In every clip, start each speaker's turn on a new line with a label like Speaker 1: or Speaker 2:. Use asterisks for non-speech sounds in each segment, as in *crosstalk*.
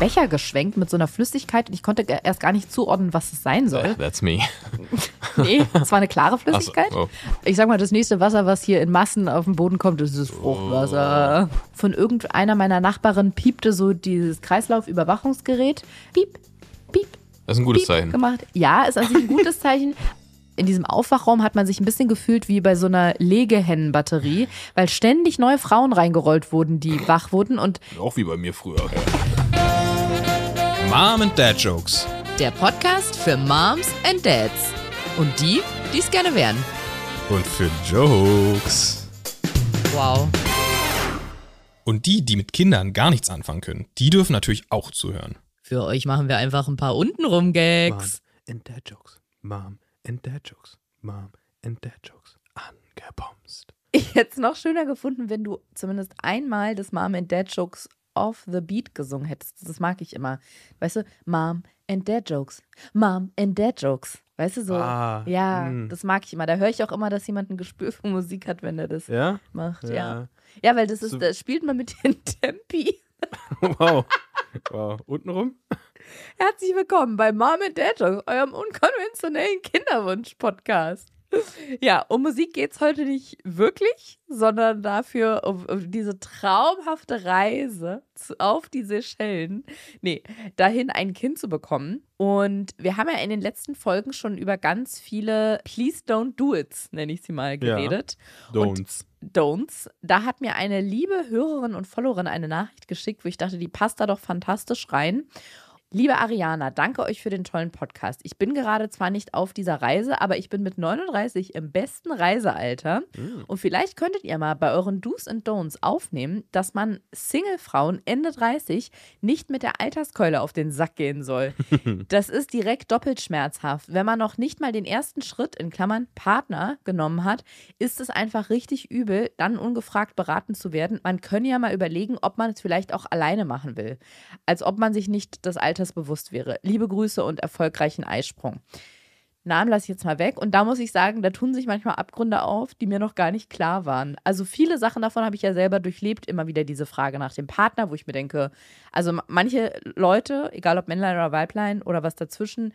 Speaker 1: Becher geschwenkt mit so einer Flüssigkeit und ich konnte erst gar nicht zuordnen, was es sein soll.
Speaker 2: That's me. *laughs*
Speaker 1: Nee, es war eine klare Flüssigkeit.
Speaker 2: So, oh.
Speaker 1: Ich sag mal, das nächste Wasser, was hier in Massen auf den Boden kommt, ist das Fruchtwasser. Von irgendeiner meiner Nachbarinnen piepte so dieses Kreislaufüberwachungsgerät. Piep, piep,
Speaker 2: Das ist ein gutes
Speaker 1: piep
Speaker 2: Zeichen.
Speaker 1: gemacht. Ja, ist an sich ein gutes *laughs* Zeichen. In diesem Aufwachraum hat man sich ein bisschen gefühlt wie bei so einer Legehennenbatterie, weil ständig neue Frauen reingerollt wurden, die wach wurden und
Speaker 2: Auch wie bei mir früher.
Speaker 3: Mom and Dad Jokes.
Speaker 4: Der Podcast für Moms and Dads. Und die, die es gerne wären.
Speaker 3: Und für Jokes.
Speaker 4: Wow.
Speaker 3: Und die, die mit Kindern gar nichts anfangen können, die dürfen natürlich auch zuhören.
Speaker 4: Für euch machen wir einfach ein paar untenrum Gags.
Speaker 2: and Dad Jokes. Mom and Dad Jokes. Mom and Dad Jokes. Angebomst.
Speaker 1: ich hätte es noch schöner gefunden, wenn du zumindest einmal das Mom and Dad Jokes off the beat gesungen hättest. Das mag ich immer. Weißt du, Mom and Dad Jokes. Mom and Dad Jokes. Weißt du so?
Speaker 2: Ah,
Speaker 1: ja,
Speaker 2: hm.
Speaker 1: das mag ich immer. Da höre ich auch immer, dass jemand ein Gespür für Musik hat, wenn er das
Speaker 2: Ja?
Speaker 1: macht. Ja.
Speaker 2: Ja.
Speaker 1: ja. weil das ist,
Speaker 2: So-
Speaker 1: da spielt man mit den *laughs* Tempi. *laughs*
Speaker 2: Wow. Wow. Untenrum?
Speaker 1: Herzlich willkommen bei Mom and Dad Jokes, eurem unkonventionellen Kinderwunsch-Podcast. *laughs* Ja, um Musik geht es heute nicht wirklich, sondern dafür um, um diese traumhafte Reise zu, auf die Seychellen. Nee, dahin ein Kind zu bekommen. Und wir haben ja in den letzten Folgen schon über ganz viele Please Don't Do It's, nenne ich sie mal,
Speaker 2: Ja.
Speaker 1: geredet.
Speaker 2: Don'ts.
Speaker 1: Don'ts. Da hat mir eine liebe Hörerin und Followerin eine Nachricht geschickt, wo ich dachte, die passt da doch fantastisch rein. Liebe Ariana, danke euch für den tollen Podcast. Ich bin gerade zwar nicht auf dieser Reise, aber ich bin mit 39 im besten Reisealter. Und vielleicht könntet ihr mal bei euren Do's und Don'ts aufnehmen, dass man Single-Frauen Ende 30 nicht mit der Alterskeule auf den Sack gehen soll. *laughs* Das ist direkt doppelt schmerzhaft. Wenn man noch nicht mal den ersten Schritt in Klammern Partner genommen hat, ist es einfach richtig übel, dann ungefragt beraten zu werden. Man könne ja mal überlegen, ob man es vielleicht auch alleine machen will. Als ob man sich nicht des Alters bewusst wäre. Liebe Grüße und erfolgreichen Eisprung. Namen lasse ich jetzt mal weg. Und da muss ich sagen, da tun sich manchmal Abgründe auf, die mir noch gar nicht klar waren. Also viele Sachen davon habe ich ja selber durchlebt, immer wieder diese Frage nach dem Partner, wo ich mir denke, also ma- manche Leute, egal ob Männlein oder Weiblein oder was dazwischen,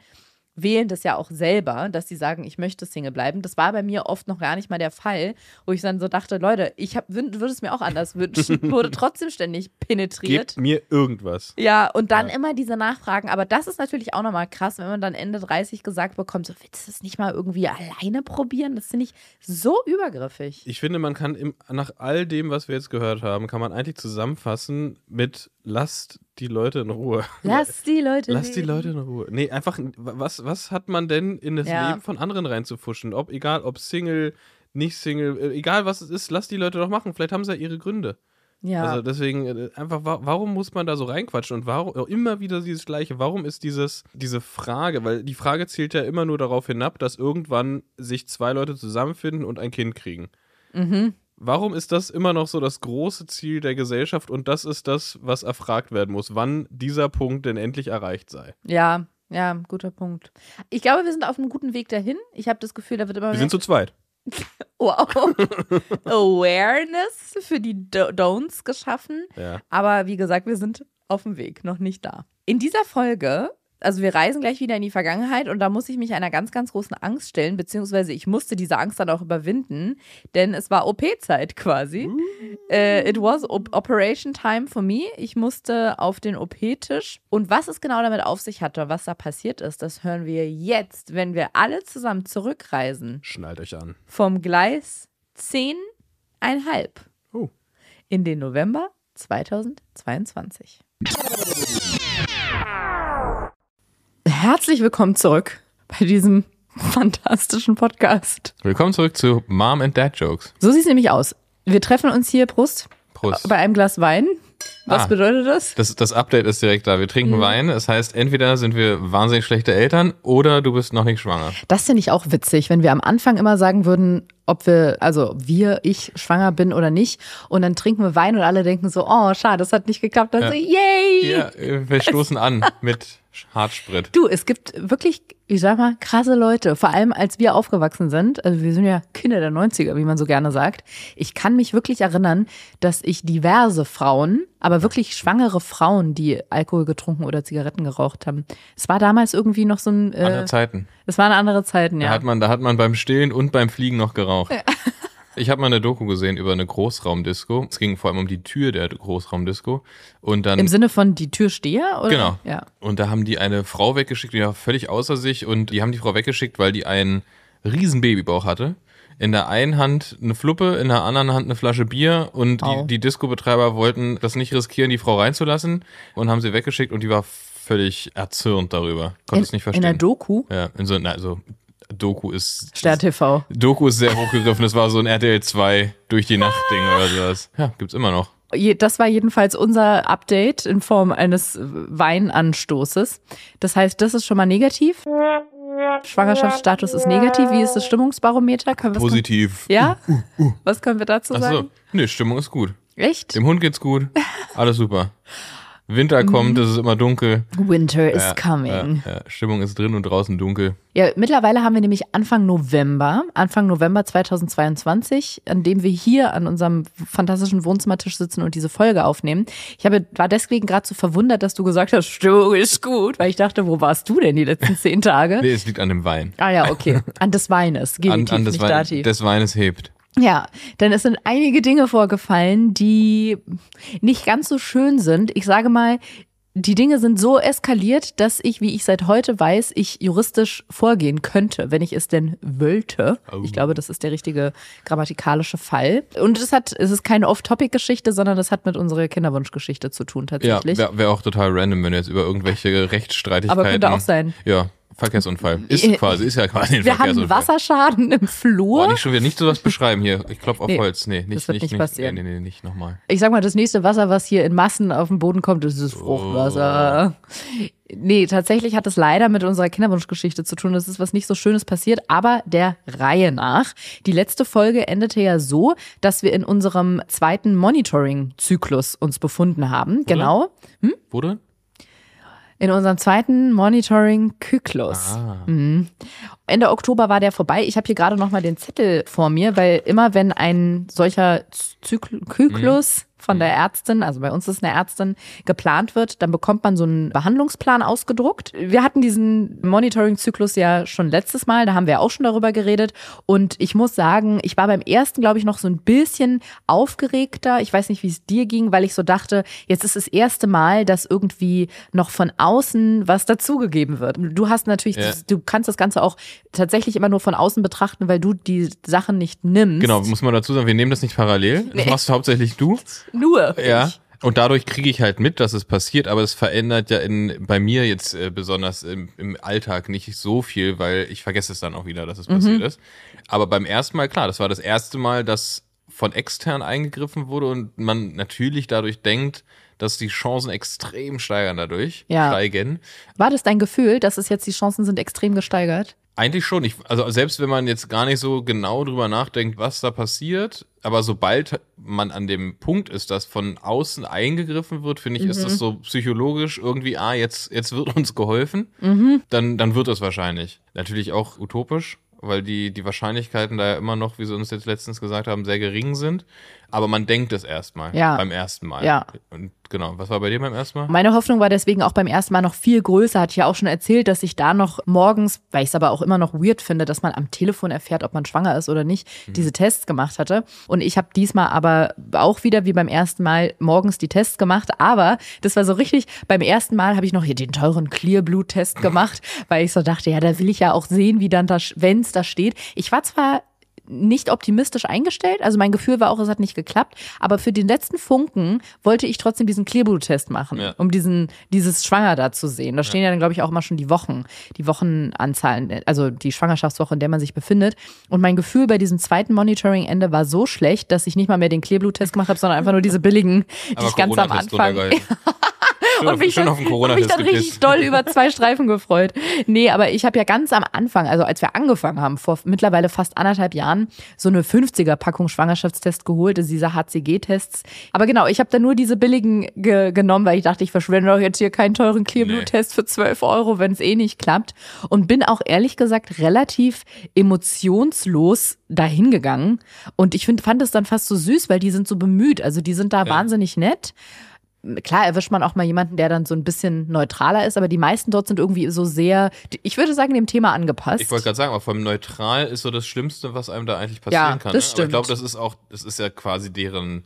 Speaker 1: wählen das ja auch selber, dass sie sagen, ich möchte Single bleiben. Das war bei mir oft noch gar nicht mal der Fall, wo ich dann so dachte, Leute, ich würde es mir auch anders wünschen, *laughs* wurde trotzdem ständig penetriert.
Speaker 2: Gebt mir irgendwas.
Speaker 1: Ja, und dann immer diese Nachfragen. Aber das ist natürlich auch nochmal krass, wenn man dann Ende 30 gesagt bekommt, so willst du das nicht mal irgendwie alleine probieren? Das finde ich so übergriffig.
Speaker 2: Ich finde, man kann im, nach all dem, was wir jetzt gehört haben, kann man eigentlich zusammenfassen mit lasst die Leute in Ruhe. *laughs*
Speaker 1: Lass die Leute.
Speaker 2: Lass die. Leute in Ruhe. Nee, einfach, was, was hat man denn in das
Speaker 1: Ja.
Speaker 2: Leben von anderen reinzufuschen? Ob, egal, ob Single, nicht Single, äh, egal was es ist, lass die Leute doch machen. Vielleicht haben sie ja ihre Gründe.
Speaker 1: Ja.
Speaker 2: Also deswegen, äh, einfach, wa- warum muss man da so reinquatschen? Und warum, auch immer wieder dieses Gleiche, warum ist dieses, diese Frage, weil die Frage zielt ja immer nur darauf hinab, dass irgendwann sich zwei Leute zusammenfinden und ein Kind kriegen.
Speaker 1: Mhm.
Speaker 2: Warum ist das immer noch so das große Ziel der Gesellschaft und das ist das, was erfragt werden muss, wann dieser Punkt denn endlich erreicht sei?
Speaker 1: ja, ja, guter Punkt. Ich glaube, wir sind auf einem guten Weg dahin. Ich habe das Gefühl, da wird immer
Speaker 2: Wir
Speaker 1: mehr
Speaker 2: sind zu zweit. *laughs*
Speaker 1: wow. *laughs* Awareness für die Do- Don'ts geschaffen.
Speaker 2: Ja.
Speaker 1: Aber wie gesagt, wir sind auf dem Weg, noch nicht da. In dieser Folge, also wir reisen gleich wieder in die Vergangenheit und da muss ich mich einer ganz, ganz großen Angst stellen, beziehungsweise ich musste diese Angst dann auch überwinden, denn es war OP-Zeit quasi. Äh, it was op Operation Time for me. Ich musste auf den OP-Tisch. Und was es genau damit auf sich hatte, was da passiert ist, das hören wir jetzt, wenn wir alle zusammen zurückreisen
Speaker 2: Schnallt euch an.
Speaker 1: vom Gleis 10,5
Speaker 2: Oh.
Speaker 1: in den November 2022. Herzlich willkommen zurück bei diesem *laughs* fantastischen Podcast.
Speaker 2: Willkommen zurück zu Mom and Dad Jokes.
Speaker 1: So sieht es nämlich aus. Wir treffen uns hier, Brust,
Speaker 2: Prost.
Speaker 1: bei einem Glas Wein. Was
Speaker 2: Ah.
Speaker 1: bedeutet das?
Speaker 2: Das, das Update ist direkt da. Wir
Speaker 1: Mhm.
Speaker 2: trinken Wein. Das heißt, entweder sind wir wahnsinnig schlechte Eltern oder du bist noch nicht schwanger.
Speaker 1: Das finde ich auch witzig, wenn wir am Anfang immer sagen würden, ob wir, also wir, ich schwanger bin oder nicht. Und dann trinken wir Wein und alle denken so, oh, schade, das hat nicht geklappt. Dann
Speaker 2: Ja.
Speaker 1: so, yay!
Speaker 2: Ja, wir stoßen an *laughs* mit Hartsprit.
Speaker 1: Du, es gibt wirklich, ich sag mal, krasse Leute. Vor allem, als wir aufgewachsen sind. Also wir sind ja Kinder der 90er, wie man so gerne sagt. Ich kann mich wirklich erinnern, dass ich diverse Frauen, aber wirklich schwangere Frauen, die Alkohol getrunken oder Zigaretten geraucht haben. Es war damals irgendwie noch so ein,
Speaker 2: Andere
Speaker 1: äh,
Speaker 2: Zeiten.
Speaker 1: es waren andere Zeiten,
Speaker 2: Da
Speaker 1: ja.
Speaker 2: hat man, da hat man beim Stillen und beim Fliegen noch geraucht. Ich habe mal eine Doku gesehen über eine Großraumdisco. Es ging vor allem um die Tür der Großraumdisco. Und dann
Speaker 1: Im Sinne von die Tür stehe, oder?
Speaker 2: Genau.
Speaker 1: Ja.
Speaker 2: Und da haben die eine Frau weggeschickt, die war völlig außer sich und die haben die Frau weggeschickt, weil die einen riesen Babybauch hatte. In der einen Hand eine Fluppe, in der anderen Hand eine Flasche Bier und
Speaker 1: Au.
Speaker 2: die, die Disco-Betreiber wollten das nicht riskieren, die Frau reinzulassen und haben sie weggeschickt und die war völlig erzürnt darüber. Konnte
Speaker 1: In,
Speaker 2: es nicht
Speaker 1: in der
Speaker 2: verstehen.
Speaker 1: Doku,
Speaker 2: ja, in so, na, also Doku ist.
Speaker 1: Stern TV.
Speaker 2: Doku ist sehr hochgegriffen, das war so ein RTL 2 durch die Nacht Ding oder sowas. Ja, gibt's immer noch.
Speaker 1: Das war jedenfalls unser Update in Form eines Weinanstoßes. Das heißt, das ist schon mal negativ. Schwangerschaftsstatus ist negativ. Wie ist das Stimmungsbarometer? Können wir
Speaker 2: Positiv.
Speaker 1: Ja? Was können wir dazu
Speaker 2: Achso.
Speaker 1: sagen?
Speaker 2: Nee, Stimmung ist gut.
Speaker 1: Echt?
Speaker 2: Dem Hund geht's gut. Alles super. Winter kommt, es ist immer dunkel.
Speaker 1: Winter is
Speaker 2: Ja,
Speaker 1: coming.
Speaker 2: Ja, ja. Stimmung ist drin und draußen dunkel.
Speaker 1: Ja, mittlerweile haben wir nämlich Anfang November, Anfang November 2022, an dem wir hier an unserem fantastischen Wohnzimmertisch sitzen und diese Folge aufnehmen. Ich habe, war deswegen gerade so verwundert, dass du gesagt hast, Stimmung ist gut, weil ich dachte, wo warst du denn die letzten zehn Tage?
Speaker 2: Nee, es liegt an dem Wein.
Speaker 1: Ah ja, okay. An des Weines,
Speaker 2: An,
Speaker 1: Genitiv,
Speaker 2: an des,
Speaker 1: nicht
Speaker 2: Wein,
Speaker 1: Dativ.
Speaker 2: des Weines hebt.
Speaker 1: Ja, denn es sind einige Dinge vorgefallen, die nicht ganz so schön sind. Ich sage mal, die Dinge sind so eskaliert, dass ich, wie ich seit heute weiß, ich juristisch vorgehen könnte, wenn ich es denn wollte.
Speaker 2: Oh.
Speaker 1: Ich glaube, das ist der richtige grammatikalische Fall. Und es hat, es ist keine Off-Topic-Geschichte, sondern das hat mit unserer Kinderwunschgeschichte zu tun
Speaker 2: Ja,
Speaker 1: tatsächlich.
Speaker 2: wäre wär auch total random, wenn du jetzt über irgendwelche Rechtsstreitigkeiten.
Speaker 1: Aber könnte auch sein.
Speaker 2: Ja, Verkehrsunfall. Ist
Speaker 1: Äh,
Speaker 2: quasi, ist ja quasi ein
Speaker 1: Wir haben
Speaker 2: Verkehrsunfall.
Speaker 1: Wasserschaden im
Speaker 2: Boah,
Speaker 1: Flur.
Speaker 2: nicht schon wieder, nicht sowas beschreiben hier. Ich klopf auf
Speaker 1: Nee,
Speaker 2: Holz. Nee, nicht,
Speaker 1: das wird
Speaker 2: nicht,
Speaker 1: nicht passieren.
Speaker 2: Nee, nee, nee, nicht nochmal.
Speaker 1: Ich sag mal, das nächste Wasser, was hier in Massen auf den Boden kommt, ist das Fruchtwasser. Nee, tatsächlich hat es leider mit unserer Kinderwunschgeschichte zu tun. Das ist was nicht so Schönes passiert, aber der Reihe nach. Die letzte Folge endete ja so, dass wir in unserem zweiten Monitoring-Zyklus uns befunden haben. Genau.
Speaker 2: Wo denn?
Speaker 1: In unserem zweiten Monitoring-Zyklus. Mhm. Ende Oktober war der vorbei. Ich habe hier gerade noch mal den Zettel vor mir, weil immer wenn ein solcher Zykl Zyklus von der Ärztin, also bei uns ist eine Ärztin, geplant wird, dann bekommt man so einen Behandlungsplan ausgedruckt. Wir hatten diesen Monitoring-Zyklus ja schon letztes Mal, da haben wir auch schon darüber geredet. Und ich muss sagen, ich war beim ersten, glaube ich, noch so ein bisschen aufgeregter. Ich weiß nicht, wie es dir ging, weil ich so dachte, jetzt ist das erste Mal, dass irgendwie noch von außen was dazugegeben wird. Du hast natürlich,
Speaker 2: Ja.
Speaker 1: du kannst das Ganze auch tatsächlich immer nur von außen betrachten, weil du die Sachen nicht nimmst.
Speaker 2: Genau, muss man dazu sagen, wir nehmen das nicht parallel. Das
Speaker 1: Nee.
Speaker 2: machst hauptsächlich du. *laughs*
Speaker 1: Nur.
Speaker 2: Ja.
Speaker 1: ich.
Speaker 2: Und dadurch kriege ich halt mit, dass es passiert, aber es verändert ja in, bei mir jetzt äh, besonders im, im Alltag nicht so viel, weil ich vergesse es dann auch wieder, dass es passiert ist. Aber beim ersten Mal, klar, das war das erste Mal, dass von extern eingegriffen wurde und man natürlich dadurch denkt, dass die Chancen extrem steigern dadurch,
Speaker 1: Ja.
Speaker 2: steigen.
Speaker 1: War das dein Gefühl, dass es jetzt die Chancen sind extrem gesteigert?
Speaker 2: Eigentlich schon. Ich, also selbst wenn man jetzt gar nicht so genau drüber nachdenkt, was da passiert, aber sobald man an dem Punkt ist, dass von außen eingegriffen wird, finde ich, ist das so psychologisch irgendwie, ah, jetzt, jetzt wird uns geholfen, dann, dann wird es wahrscheinlich. Natürlich auch utopisch, weil die, die Wahrscheinlichkeiten da ja immer noch, wie sie uns jetzt letztens gesagt haben, sehr gering sind. Aber man denkt es erstmal
Speaker 1: Ja.
Speaker 2: beim ersten Mal.
Speaker 1: Ja.
Speaker 2: Und genau, was war bei dir beim ersten Mal?
Speaker 1: Meine Hoffnung war deswegen auch beim ersten Mal noch viel größer. Hatte ich ja auch schon erzählt, dass ich da noch morgens, weil ich es aber auch immer noch weird finde, dass man am Telefon erfährt, ob man schwanger ist oder nicht, diese Tests gemacht hatte. Und ich habe diesmal aber auch wieder wie beim ersten Mal morgens die Tests gemacht. Aber das war so richtig, beim ersten Mal habe ich noch hier den teuren Clear-Blut-Test gemacht, *laughs* weil ich so dachte, ja, da will ich ja auch sehen, wie dann da, wenn es da steht. Ich war zwar nicht optimistisch eingestellt. Also mein Gefühl war auch, es hat nicht geklappt. Aber für den letzten Funken wollte ich trotzdem diesen Clearblut-Test machen,
Speaker 2: Ja.
Speaker 1: um diesen, dieses Schwanger da zu sehen. Da stehen ja dann, glaube ich, auch immer schon die Wochen, die Wochenanzahlen, also die Schwangerschaftswoche, in der man sich befindet. Und mein Gefühl bei diesem zweiten Monitoring-Ende war so schlecht, dass ich nicht mal mehr den Clearblut-Test gemacht habe, sondern einfach nur diese billigen, die
Speaker 2: Aber
Speaker 1: ich ganz am Anfang. *laughs* und mich
Speaker 2: auf Corona-Test
Speaker 1: mich dann richtig doll über zwei Streifen gefreut. Nee, aber ich habe ja ganz am Anfang, also als wir angefangen haben, vor mittlerweile fast anderthalb Jahren, so eine 50er-Packung Schwangerschaftstest geholt, also diese HCG-Tests. Aber genau, ich habe dann nur diese billigen ge genommen, weil ich dachte, ich verschwende doch jetzt hier keinen teuren Clearblut-Test für 12 Euro, wenn es eh nicht klappt. Und bin auch ehrlich gesagt relativ emotionslos dahingegangen. Und ich find, fand es dann fast so süß, weil die sind so bemüht. Also die sind da wahnsinnig nett. Klar erwischt man auch mal jemanden, der dann so ein bisschen neutraler ist, aber die meisten dort sind irgendwie so sehr, ich würde sagen, dem Thema angepasst.
Speaker 2: Ich wollte gerade sagen, aber vor allem neutral ist so das Schlimmste, was einem da eigentlich passieren
Speaker 1: Ja,
Speaker 2: kann.
Speaker 1: das
Speaker 2: ne? Aber ich
Speaker 1: stimmt.
Speaker 2: glaube, das ist auch, das ist ja quasi deren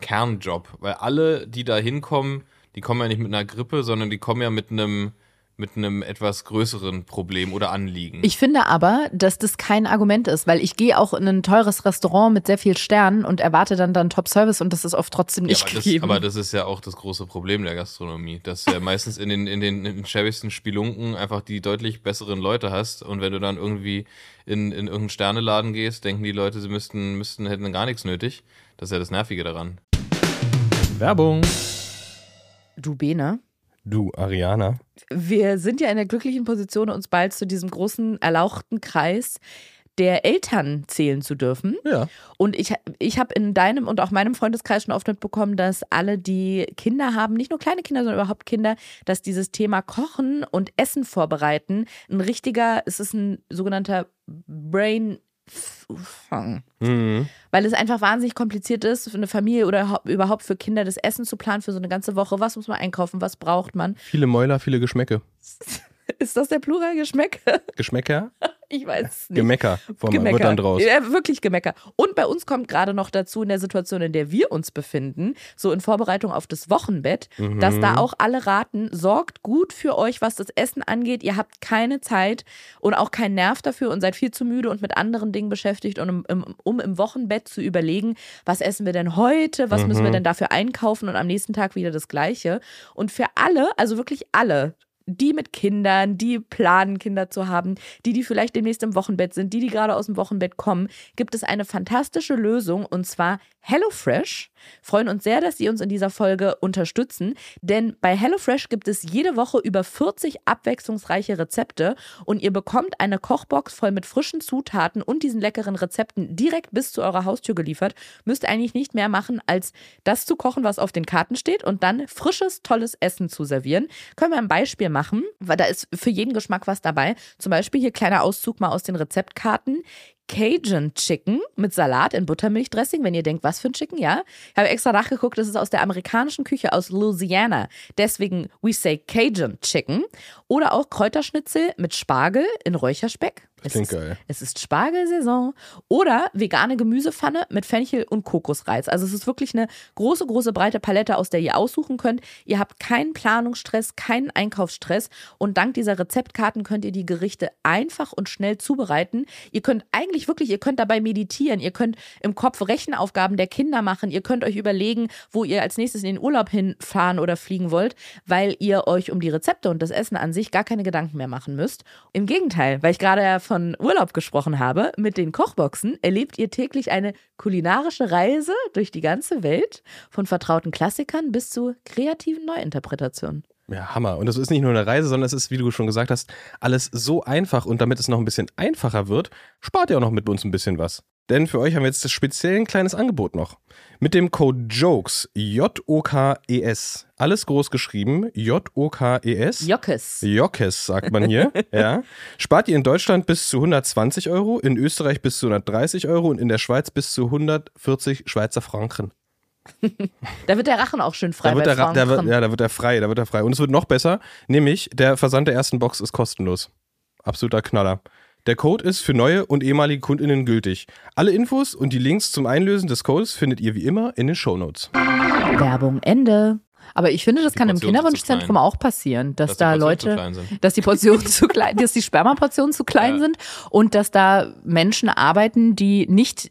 Speaker 2: Kernjob. Weil alle, die da hinkommen, die kommen ja nicht mit einer Grippe, sondern die kommen ja mit einem mit einem etwas größeren Problem oder Anliegen.
Speaker 1: Ich finde aber, dass das kein Argument ist, weil ich gehe auch in ein teures Restaurant mit sehr viel Sternen und erwarte dann dann Top-Service und das ist oft trotzdem
Speaker 2: ja,
Speaker 1: nicht
Speaker 2: aber, das,
Speaker 1: gegeben.
Speaker 2: aber das ist ja auch das große Problem der Gastronomie, dass du ja *laughs* meistens in den, in den, in den schäbigsten Spelunken einfach die deutlich besseren Leute hast und wenn du dann irgendwie in, in irgendeinen Sterneladen gehst, denken die Leute, sie müssten, müssten, hätten gar nichts nötig. Das ist ja das Nervige daran.
Speaker 3: Werbung.
Speaker 1: du Bene,
Speaker 3: Du, Ariana.
Speaker 1: Wir sind ja in der glücklichen Position, uns bald zu diesem großen erlauchten Kreis der Eltern zählen zu dürfen.
Speaker 3: Ja.
Speaker 1: Und ich, ich habe in deinem und auch meinem Freundeskreis schon oft mitbekommen, dass alle, die Kinder haben, nicht nur kleine Kinder, sondern überhaupt Kinder, dass dieses Thema Kochen und Essen vorbereiten ein richtiger, es ist ein sogenannter Brain Fang.
Speaker 3: Mhm.
Speaker 1: Weil es einfach wahnsinnig kompliziert ist, für eine Familie oder hau- überhaupt für Kinder das Essen zu planen für so eine ganze Woche. Was muss man einkaufen? Was braucht man?
Speaker 3: Viele Mäuler, viele Geschmäcke. *laughs*
Speaker 1: Ist das der Plural Geschmäck?
Speaker 3: Geschmäcker? *laughs*
Speaker 1: Ich weiß es nicht.
Speaker 3: Gemecker. Vor wird dann draus.
Speaker 1: Ja, wirklich Gemecker. Und bei uns kommt gerade noch dazu in der Situation, in der wir uns befinden, so in Vorbereitung auf das Wochenbett,
Speaker 3: Mhm.
Speaker 1: dass da auch alle raten, sorgt gut für euch, was das Essen angeht. Ihr habt keine Zeit und auch keinen Nerv dafür und seid viel zu müde und mit anderen Dingen beschäftigt, um, im- im, um im Wochenbett zu überlegen, was essen wir denn heute, was müssen wir
Speaker 3: Mhm.
Speaker 1: denn dafür einkaufen und am nächsten Tag wieder das Gleiche. Und für alle, also wirklich alle, die mit Kindern, die planen, Kinder zu haben, die, die vielleicht demnächst im Wochenbett sind, die, die gerade aus dem Wochenbett kommen, gibt es eine fantastische Lösung und zwar HelloFresh. Freuen uns sehr, dass Sie uns in dieser Folge unterstützen, denn bei HelloFresh gibt es jede Woche über 40 abwechslungsreiche Rezepte und ihr bekommt eine Kochbox voll mit frischen Zutaten und diesen leckeren Rezepten direkt bis zu eurer Haustür geliefert. Müsst eigentlich nicht mehr machen, als das zu kochen, was auf den Karten steht und dann frisches, tolles Essen zu servieren. Können wir ein Beispiel machen, weil da ist für jeden Geschmack was dabei. Zum Beispiel hier kleiner Auszug mal aus den Rezeptkarten. Cajun Chicken mit Salat in Buttermilchdressing, wenn ihr denkt, was für ein Chicken, ja. Ich habe extra nachgeguckt, das ist aus der amerikanischen Küche aus Louisiana. Deswegen we say Cajun Chicken. Oder auch Kräuterschnitzel mit Spargel in Räucherspeck. Es
Speaker 3: klingt
Speaker 1: ist,
Speaker 3: geil.
Speaker 1: Es ist Spargelsaison. Oder vegane Gemüsepfanne mit Fenchel und Kokosreiz. Also es ist wirklich eine große, große, breite Palette, aus der ihr aussuchen könnt. Ihr habt keinen Planungsstress, keinen Einkaufsstress. Und dank dieser Rezeptkarten könnt ihr die Gerichte einfach und schnell zubereiten. Ihr könnt eigentlich wirklich, ihr könnt dabei meditieren. Ihr könnt im Kopf Rechenaufgaben der Kinder machen. Ihr könnt euch überlegen, wo ihr als nächstes in den Urlaub hinfahren oder fliegen wollt, weil ihr euch um die Rezepte und das Essen an sich gar keine Gedanken mehr machen müsst. Im Gegenteil, weil ich gerade ja von Urlaub gesprochen habe, mit den Kochboxen erlebt ihr täglich eine kulinarische Reise durch die ganze Welt, von vertrauten Klassikern bis zu kreativen Neuinterpretationen.
Speaker 3: Ja, Hammer. Und das ist nicht nur eine Reise, sondern es ist, wie du schon gesagt hast, alles so einfach. Und damit es noch ein bisschen einfacher wird, spart ihr auch noch mit uns ein bisschen was. Denn für euch haben wir jetzt das speziell ein kleines Angebot noch. Mit dem Code JOKES, J-O-K-E-S, alles groß geschrieben, J-O-K-E-S.
Speaker 1: Jockes.
Speaker 3: Jockes, sagt man hier. *laughs* ja. Spart ihr in Deutschland bis zu 120 Euro, in Österreich bis zu 130 Euro und in der Schweiz bis zu 140 Schweizer Franken. *laughs*
Speaker 1: Da wird der Rachen auch schön frei
Speaker 3: Da wird der, Ra- da wird, ja, da wird er frei, da wird er frei. Und es wird noch besser, nämlich der Versand der ersten Box ist kostenlos. Absoluter Knaller. Der Code ist für neue und ehemalige KundInnen gültig. Alle Infos und die Links zum Einlösen des Codes findet ihr wie immer in den Shownotes.
Speaker 1: Werbung Ende. Aber ich finde, das
Speaker 2: Die
Speaker 1: kann im Kinderwunschzentrum auch passieren, dass,
Speaker 2: Dass
Speaker 1: da Leute, dass die Portionen zu klein, dass die *laughs* Spermaportionen zu klein
Speaker 2: Ja.
Speaker 1: sind und dass da Menschen arbeiten, die nicht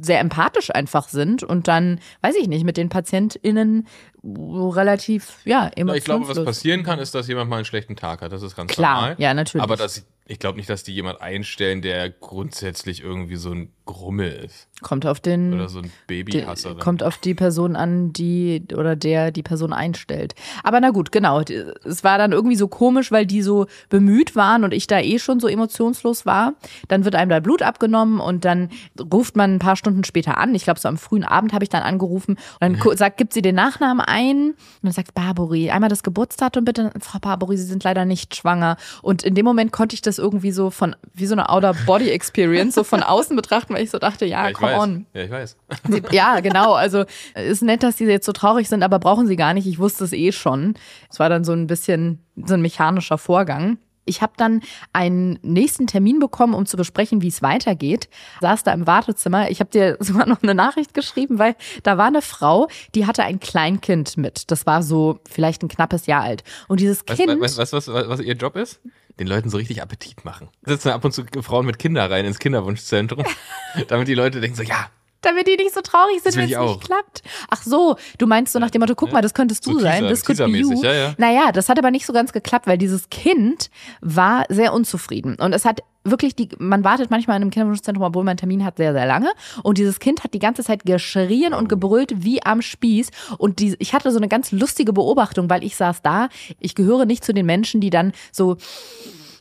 Speaker 1: sehr empathisch einfach sind und dann, weiß ich nicht, mit den PatientInnen relativ, ja,
Speaker 2: Na, ich glaube, was passieren kann, ist, dass jemand mal einen schlechten Tag hat. Das ist ganz
Speaker 1: Klar,
Speaker 2: normal.
Speaker 1: ja, natürlich.
Speaker 2: Aber das, ich glaube nicht, dass die jemand einstellen, der grundsätzlich irgendwie so ein Grummel ist.
Speaker 1: Kommt auf den.
Speaker 2: Oder so ein Babyhasser.
Speaker 1: kommt auf die Person an, die oder der die Person einstellt. Aber na gut, genau. Es war dann irgendwie so komisch, weil die so bemüht waren und ich da eh schon so emotionslos war. Dann wird einem da Blut abgenommen und dann ruft man ein paar Stunden später an. Ich glaube, so am frühen Abend habe ich dann angerufen und dann gu- sagt, gibt sie den Nachnamen ein und dann sagt Barbary, einmal das Geburtsdatum bitte. Frau Barbary, Sie sind leider nicht schwanger. Und in dem Moment konnte ich das irgendwie so von, wie so eine Outer-Body-Experience, so von *laughs* außen betrachten, weil ich so dachte, ja,
Speaker 2: ja,
Speaker 1: come
Speaker 2: weiß.
Speaker 1: on.
Speaker 2: Ja, ich weiß.
Speaker 1: Sie, ja, genau. Also ist nett, dass die jetzt so traurig sind, aber brauchen sie gar nicht. Ich wusste es eh schon. Es war dann so ein bisschen so ein mechanischer Vorgang. Ich habe dann einen nächsten Termin bekommen, um zu besprechen, wie es weitergeht. Saß da im Wartezimmer. Ich habe dir *laughs* sogar noch eine Nachricht geschrieben, weil da war eine Frau, die hatte ein Kleinkind mit. Das war so vielleicht ein knappes Jahr alt. Und dieses
Speaker 2: Weißt
Speaker 1: Kind.
Speaker 2: du, was, was, was, was ihr Job ist? Den Leuten so richtig Appetit machen. Sitzen ab und zu Frauen mit Kindern rein ins Kinderwunschzentrum, *laughs* damit die Leute denken so, ja,
Speaker 1: damit die nicht so traurig sind, wenn es
Speaker 2: ich
Speaker 1: nicht klappt. Ach so, du meinst so nach dem Motto, guck mal, das könntest du
Speaker 2: So
Speaker 1: sein,
Speaker 2: Teaser-
Speaker 1: das could be you.
Speaker 2: ja, ja.
Speaker 1: Naja, das hat aber nicht so ganz geklappt, weil dieses Kind war sehr unzufrieden. Und es hat wirklich die, man wartet manchmal in einem Kinderwunschzentrum, obwohl man einen Termin hat, sehr, sehr lange. Und dieses Kind hat die ganze Zeit geschrien und gebrüllt wie am Spieß. Und die, ich hatte so eine ganz lustige Beobachtung, weil ich saß da. Ich gehöre nicht zu den Menschen, die dann so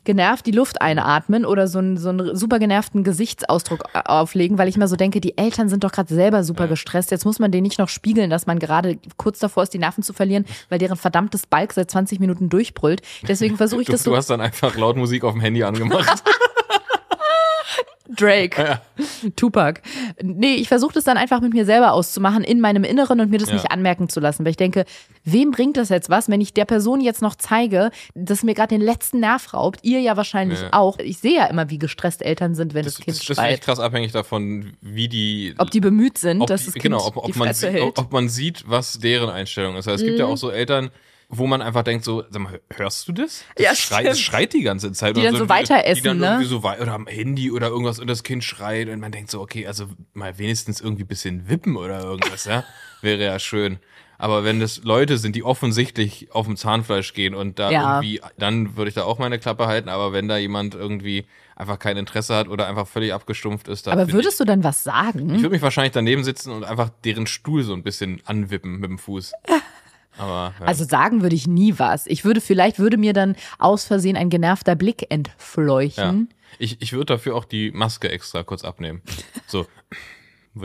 Speaker 1: genervt die Luft einatmen oder so einen, so einen super genervten Gesichtsausdruck auflegen, weil ich immer so denke, die Eltern sind doch gerade selber super gestresst. Jetzt muss man denen nicht noch spiegeln, dass man gerade kurz davor ist, die Nerven zu verlieren, weil deren verdammtes Balk seit 20 Minuten durchbrüllt. Deswegen versuche ich
Speaker 2: du,
Speaker 1: das
Speaker 2: du
Speaker 1: so.
Speaker 2: hast dann einfach laut Musik auf dem Handy angemacht. *laughs* *laughs*
Speaker 1: Drake. *laughs* Tupac. Nee, ich versuche das dann einfach mit mir selber auszumachen in meinem Inneren und mir das
Speaker 2: Ja.
Speaker 1: nicht anmerken zu lassen, weil ich denke, wem bringt das jetzt was, wenn ich der Person jetzt noch zeige, dass mir gerade den letzten Nerv raubt? Ihr ja wahrscheinlich
Speaker 2: Ja.
Speaker 1: auch. Ich sehe ja immer, wie gestresst Eltern sind, wenn
Speaker 2: Das,
Speaker 1: das,
Speaker 2: das,
Speaker 1: Kind
Speaker 2: das finde ich
Speaker 1: schreit.
Speaker 2: krass abhängig davon, wie die.
Speaker 1: Ob die bemüht sind,
Speaker 2: ob
Speaker 1: dass
Speaker 2: die-
Speaker 1: das Kind
Speaker 2: genau, ob, ob,
Speaker 1: die
Speaker 2: man
Speaker 1: Fresse
Speaker 2: sieht,
Speaker 1: hält.
Speaker 2: ob, ob man sieht, was deren Einstellung ist. Also es gibt ja auch so Eltern, wo man einfach denkt so, sag mal, hörst du das? Das,
Speaker 1: Ja,
Speaker 2: schreit, das schreit die ganze Zeit.
Speaker 1: Die dann so
Speaker 2: die-
Speaker 1: weiter
Speaker 2: die
Speaker 1: essen,
Speaker 2: dann
Speaker 1: ne?
Speaker 2: irgendwie so oder am Handy oder irgendwas und das Kind schreit und man denkt so, okay, also mal wenigstens irgendwie ein bisschen wippen oder irgendwas, ja, *laughs* wäre ja schön. Aber wenn das Leute sind, die offensichtlich auf dem Zahnfleisch gehen und da
Speaker 1: Ja.
Speaker 2: irgendwie, dann würde ich da auch meine Klappe halten. Aber wenn da jemand irgendwie einfach kein Interesse hat oder einfach völlig abgestumpft ist, dann
Speaker 1: Aber würdest du dann was sagen?
Speaker 2: ich, ich würde mich wahrscheinlich daneben sitzen und einfach deren Stuhl so ein bisschen anwippen mit dem Fuß. *laughs* Aber ja.
Speaker 1: Also sagen würde ich nie was. Ich würde, vielleicht würde mir dann aus Versehen ein genervter Blick
Speaker 2: ja.
Speaker 1: entfleuchen.
Speaker 2: ich, ich würde dafür auch die Maske extra kurz abnehmen. So. *laughs*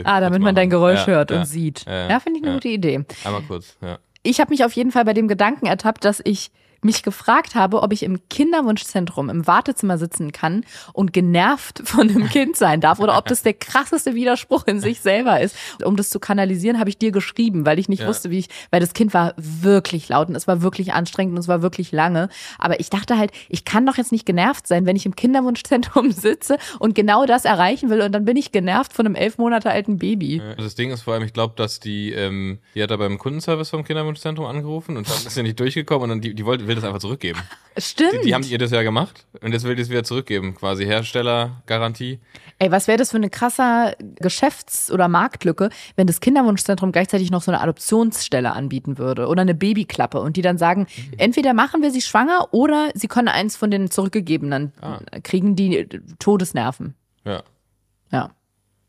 Speaker 1: Ah, damit man dein Geräusch
Speaker 2: Ja,
Speaker 1: hört
Speaker 2: ja,
Speaker 1: und sieht.
Speaker 2: ja,
Speaker 1: Ja, finde ich eine
Speaker 2: ja.
Speaker 1: gute Idee.
Speaker 2: Einmal kurz, ja.
Speaker 1: Ich habe mich auf jeden Fall bei dem Gedanken ertappt, dass ich mich gefragt habe, ob ich im Kinderwunschzentrum im Wartezimmer sitzen kann und genervt von einem *laughs* Kind sein darf oder ob das der krasseste Widerspruch in sich selber ist. Um das zu kanalisieren, habe ich dir geschrieben, weil ich nicht
Speaker 2: Ja.
Speaker 1: wusste, wie ich, weil das Kind war wirklich laut und es war wirklich anstrengend und es war wirklich lange. Aber ich dachte halt, ich kann doch jetzt nicht genervt sein, wenn ich im Kinderwunschzentrum *laughs* sitze und genau das erreichen will und dann bin ich genervt von einem elf Monate alten Baby.
Speaker 2: Ja, Das Ding ist vor allem, ich glaube, dass die, ähm, die hat da beim Kundenservice vom Kinderwunschzentrum angerufen und dann ist sie nicht durchgekommen und dann die, die wollte, will das einfach zurückgeben. *laughs*
Speaker 1: Stimmt.
Speaker 2: Die, die haben ihr das ja gemacht und jetzt will die es wieder zurückgeben, quasi Herstellergarantie.
Speaker 1: Ey, was wäre das für eine krasser Geschäfts- oder Marktlücke, wenn das Kinderwunschzentrum gleichzeitig noch so eine Adoptionsstelle anbieten würde oder eine Babyklappe und die dann sagen, entweder machen wir sie schwanger oder sie können eins von den zurückgegebenen,
Speaker 2: Ah.
Speaker 1: kriegen die Todesnerven.
Speaker 2: Ja.
Speaker 1: Ja.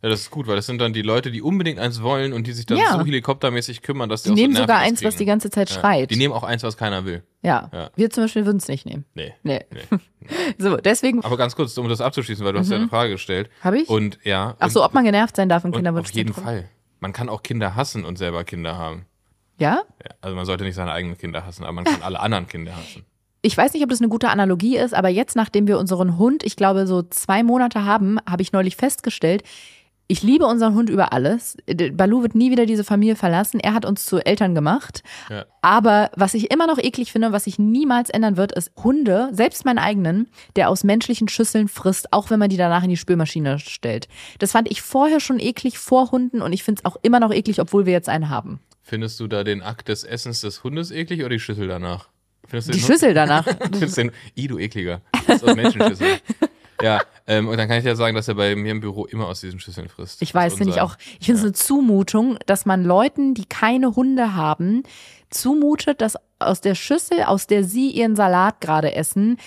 Speaker 2: Ja, das ist gut, weil das sind dann die Leute, die unbedingt eins wollen und die sich dann
Speaker 1: Ja.
Speaker 2: so helikoptermäßig kümmern, dass die,
Speaker 1: Die nehmen
Speaker 2: so
Speaker 1: sogar eins, was die
Speaker 2: kriegen.
Speaker 1: ganze Zeit
Speaker 2: ja.
Speaker 1: schreit.
Speaker 2: Die nehmen auch eins, was keiner will.
Speaker 1: ja.
Speaker 2: Ja.
Speaker 1: Wir zum Beispiel würden es nicht nehmen.
Speaker 2: Nee.
Speaker 1: Nee.
Speaker 2: Nee. *laughs*
Speaker 1: So, deswegen
Speaker 2: Aber ganz kurz, um das abzuschließen, weil du hast ja eine Frage gestellt.
Speaker 1: habe Mhm. ich.
Speaker 2: Und ja.
Speaker 1: Ach so, ob man genervt sein darf im
Speaker 2: und auf jeden. Fall. Man kann auch Kinder hassen und selber Kinder haben.
Speaker 1: Ja?
Speaker 2: Ja, also man sollte nicht seine eigenen Kinder hassen, aber man kann *laughs* alle anderen Kinder hassen.
Speaker 1: Ich weiß nicht, ob das eine gute Analogie ist, aber jetzt, nachdem wir unseren Hund, ich glaube, so zwei Monate haben, habe ich neulich festgestellt, ich liebe unseren Hund über alles. Balu wird nie wieder diese Familie verlassen. Er hat uns zu Eltern gemacht.
Speaker 2: Ja.
Speaker 1: Aber was ich immer noch eklig finde, was sich niemals ändern wird, ist Hunde, selbst meinen eigenen, der aus menschlichen Schüsseln frisst, auch wenn man die danach in die Spülmaschine stellt. Das fand ich vorher schon eklig vor Hunden und ich finde es auch immer noch eklig, obwohl wir jetzt einen haben.
Speaker 2: Findest du da den Akt des Essens des Hundes eklig oder die Schüssel danach? Findest du
Speaker 1: Die Schüssel danach. *laughs*
Speaker 2: Findest du den, I, du ekliger. Das ist aus Menschenschüsseln. *laughs* Ja, ähm, und dann kann ich ja sagen, dass er bei mir im Büro immer aus diesen Schüsseln frisst.
Speaker 1: Ich weiß, finde ich auch. Ich finde es eine Zumutung, dass man Leuten, die keine Hunde haben, zumutet, dass aus der Schüssel, aus der sie ihren Salat gerade essen,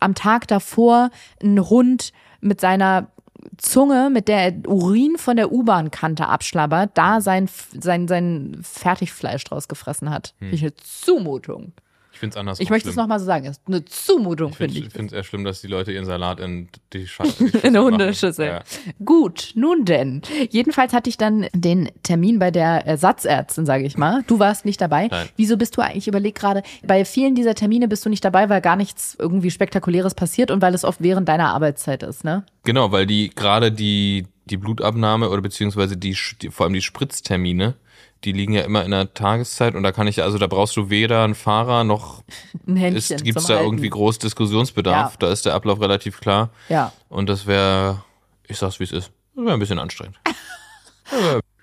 Speaker 1: am Tag davor ein Hund mit seiner Zunge, mit der er Urin von der U-Bahn-Kante abschlabbert, da sein, sein, sein Fertigfleisch draus gefressen hat. Finde Ich eine Zumutung.
Speaker 2: Ich finde es anders.
Speaker 1: Ich möchte es nochmal so sagen. Es ist eine Zumutung,
Speaker 2: Ich
Speaker 1: finde
Speaker 2: finde
Speaker 1: ich.
Speaker 2: es eher schlimm, dass die Leute ihren Salat in die, Scha *laughs*
Speaker 1: In eine Hundeschüssel.
Speaker 2: Ja.
Speaker 1: Gut, nun denn. Jedenfalls hatte ich dann den Termin bei der Ersatzärztin, sage ich mal. Du warst nicht dabei.
Speaker 2: Nein.
Speaker 1: Wieso bist du eigentlich, ich überleg gerade, bei vielen dieser Termine bist du nicht dabei, weil gar nichts irgendwie Spektakuläres passiert und weil es oft während deiner Arbeitszeit ist, ne?
Speaker 2: Genau, weil die gerade die, die Blutabnahme oder beziehungsweise die, Sch- die vor allem die Spritztermine, die liegen ja immer in der Tageszeit und da kann ich, also da brauchst du weder einen Fahrer noch
Speaker 1: Ein Händchen
Speaker 2: gibt es
Speaker 1: zum
Speaker 2: da
Speaker 1: Halten.
Speaker 2: irgendwie groß Diskussionsbedarf.
Speaker 1: Ja.
Speaker 2: Da ist der Ablauf relativ klar.
Speaker 1: Ja.
Speaker 2: Und das wäre, ich sag's wie es ist, das wäre ein bisschen anstrengend. *laughs*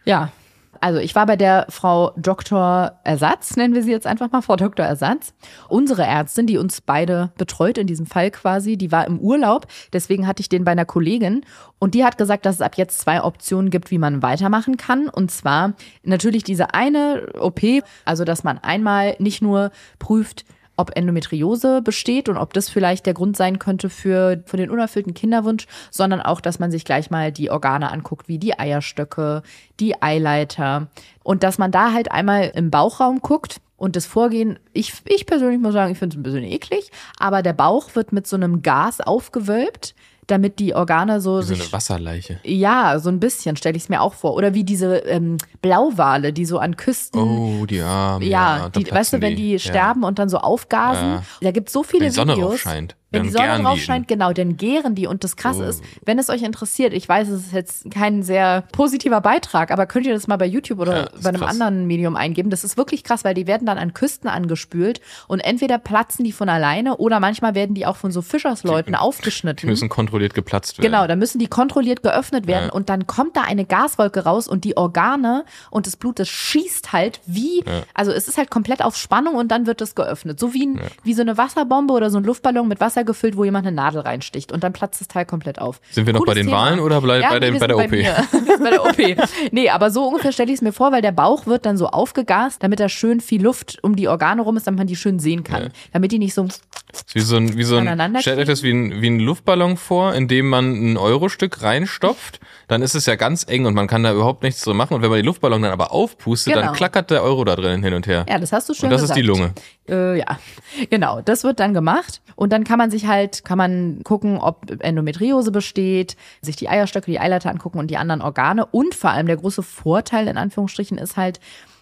Speaker 1: Ja. Also ich war bei der Frau Dr. Ersatz, nennen wir sie jetzt einfach mal, Frau Dr. Ersatz. Unsere Ärztin, die uns beide betreut in diesem Fall quasi, die war im Urlaub, deswegen hatte ich den bei einer Kollegin und die hat gesagt, dass es ab jetzt zwei Optionen gibt, wie man weitermachen kann. Und zwar natürlich diese eine OP, also dass man einmal nicht nur prüft, ob Endometriose besteht und ob das vielleicht der Grund sein könnte für, für den unerfüllten Kinderwunsch, sondern auch, dass man sich gleich mal die Organe anguckt, wie die Eierstöcke, die Eileiter und dass man da halt einmal im Bauchraum guckt. Und das Vorgehen, ich, ich persönlich muss sagen, ich finde es ein bisschen eklig, aber der Bauch wird mit so einem Gas aufgewölbt, damit die Organe so
Speaker 2: Wie so
Speaker 1: sich
Speaker 2: eine Wasserleiche.
Speaker 1: ja, so ein bisschen stelle ich es mir auch vor. Oder wie diese ähm, Blauwale, die so an Küsten
Speaker 2: Oh, die Arme.
Speaker 1: ja,
Speaker 2: da
Speaker 1: die, weißt du, wenn die,
Speaker 2: Ja.
Speaker 1: sterben und dann so aufgasen,
Speaker 2: Ja.
Speaker 1: da gibt es so viele
Speaker 2: Wenn die Sonne
Speaker 1: Videos.
Speaker 2: drauf scheint,
Speaker 1: Wenn
Speaker 2: dann
Speaker 1: die Sonne drauf
Speaker 2: die.
Speaker 1: scheint, genau, dann gären die. Und das Krasse
Speaker 2: Oh.
Speaker 1: ist, wenn es euch interessiert, ich weiß, es ist jetzt kein sehr positiver Beitrag, aber könnt ihr das mal bei YouTube oder
Speaker 2: Ja,
Speaker 1: bei einem
Speaker 2: krass.
Speaker 1: anderen Medium eingeben. Das ist wirklich krass, weil die werden dann an Küsten angespült und entweder platzen die von alleine oder manchmal werden die auch von so Fischersleuten
Speaker 2: Die
Speaker 1: aufgeschnitten.
Speaker 2: müssen kontrolliert geplatzt werden.
Speaker 1: Genau, da müssen die kontrolliert geöffnet werden
Speaker 2: Ja.
Speaker 1: und dann kommt da eine Gaswolke raus und die Organe und das Blut, das schießt halt wie, also es ist halt komplett auf Spannung und dann wird es geöffnet. So wie, ein, wie so eine Wasserbombe oder so ein Luftballon mit Wasser gefüllt, wo jemand eine Nadel reinsticht und dann platzt das Teil komplett auf.
Speaker 2: Sind wir noch bei den Wahlen oder blei- bei
Speaker 1: nee,
Speaker 2: den-
Speaker 1: wir
Speaker 2: bei der OP? *laughs*
Speaker 1: bei der OP. Nee, aber so ungefähr stelle ich es mir vor, weil der Bauch wird dann so aufgegast, damit da schön viel Luft um die Organe rum ist, damit man die schön sehen kann.
Speaker 2: Ja.
Speaker 1: Damit die nicht so
Speaker 2: wie so ein, wie so ein stellt euch das wie ein, wie ein Luftballon vor, in dem man ein Eurostück reinstopft, dann ist es ja ganz eng und man kann da überhaupt nichts drin machen. Und wenn man den Luftballon dann aber aufpustet,
Speaker 1: Genau.
Speaker 2: dann klackert der Euro da drin hin und her.
Speaker 1: Ja, das hast du schön
Speaker 2: und das
Speaker 1: gesagt.
Speaker 2: ist die Lunge.
Speaker 1: Äh, ja, genau. Das wird dann gemacht und dann kann man sich halt, kann man gucken, ob Endometriose besteht, sich die Eierstöcke, die Eileiter angucken und die anderen Organe und vor allem der große Vorteil in Anführungsstrichen ist halt,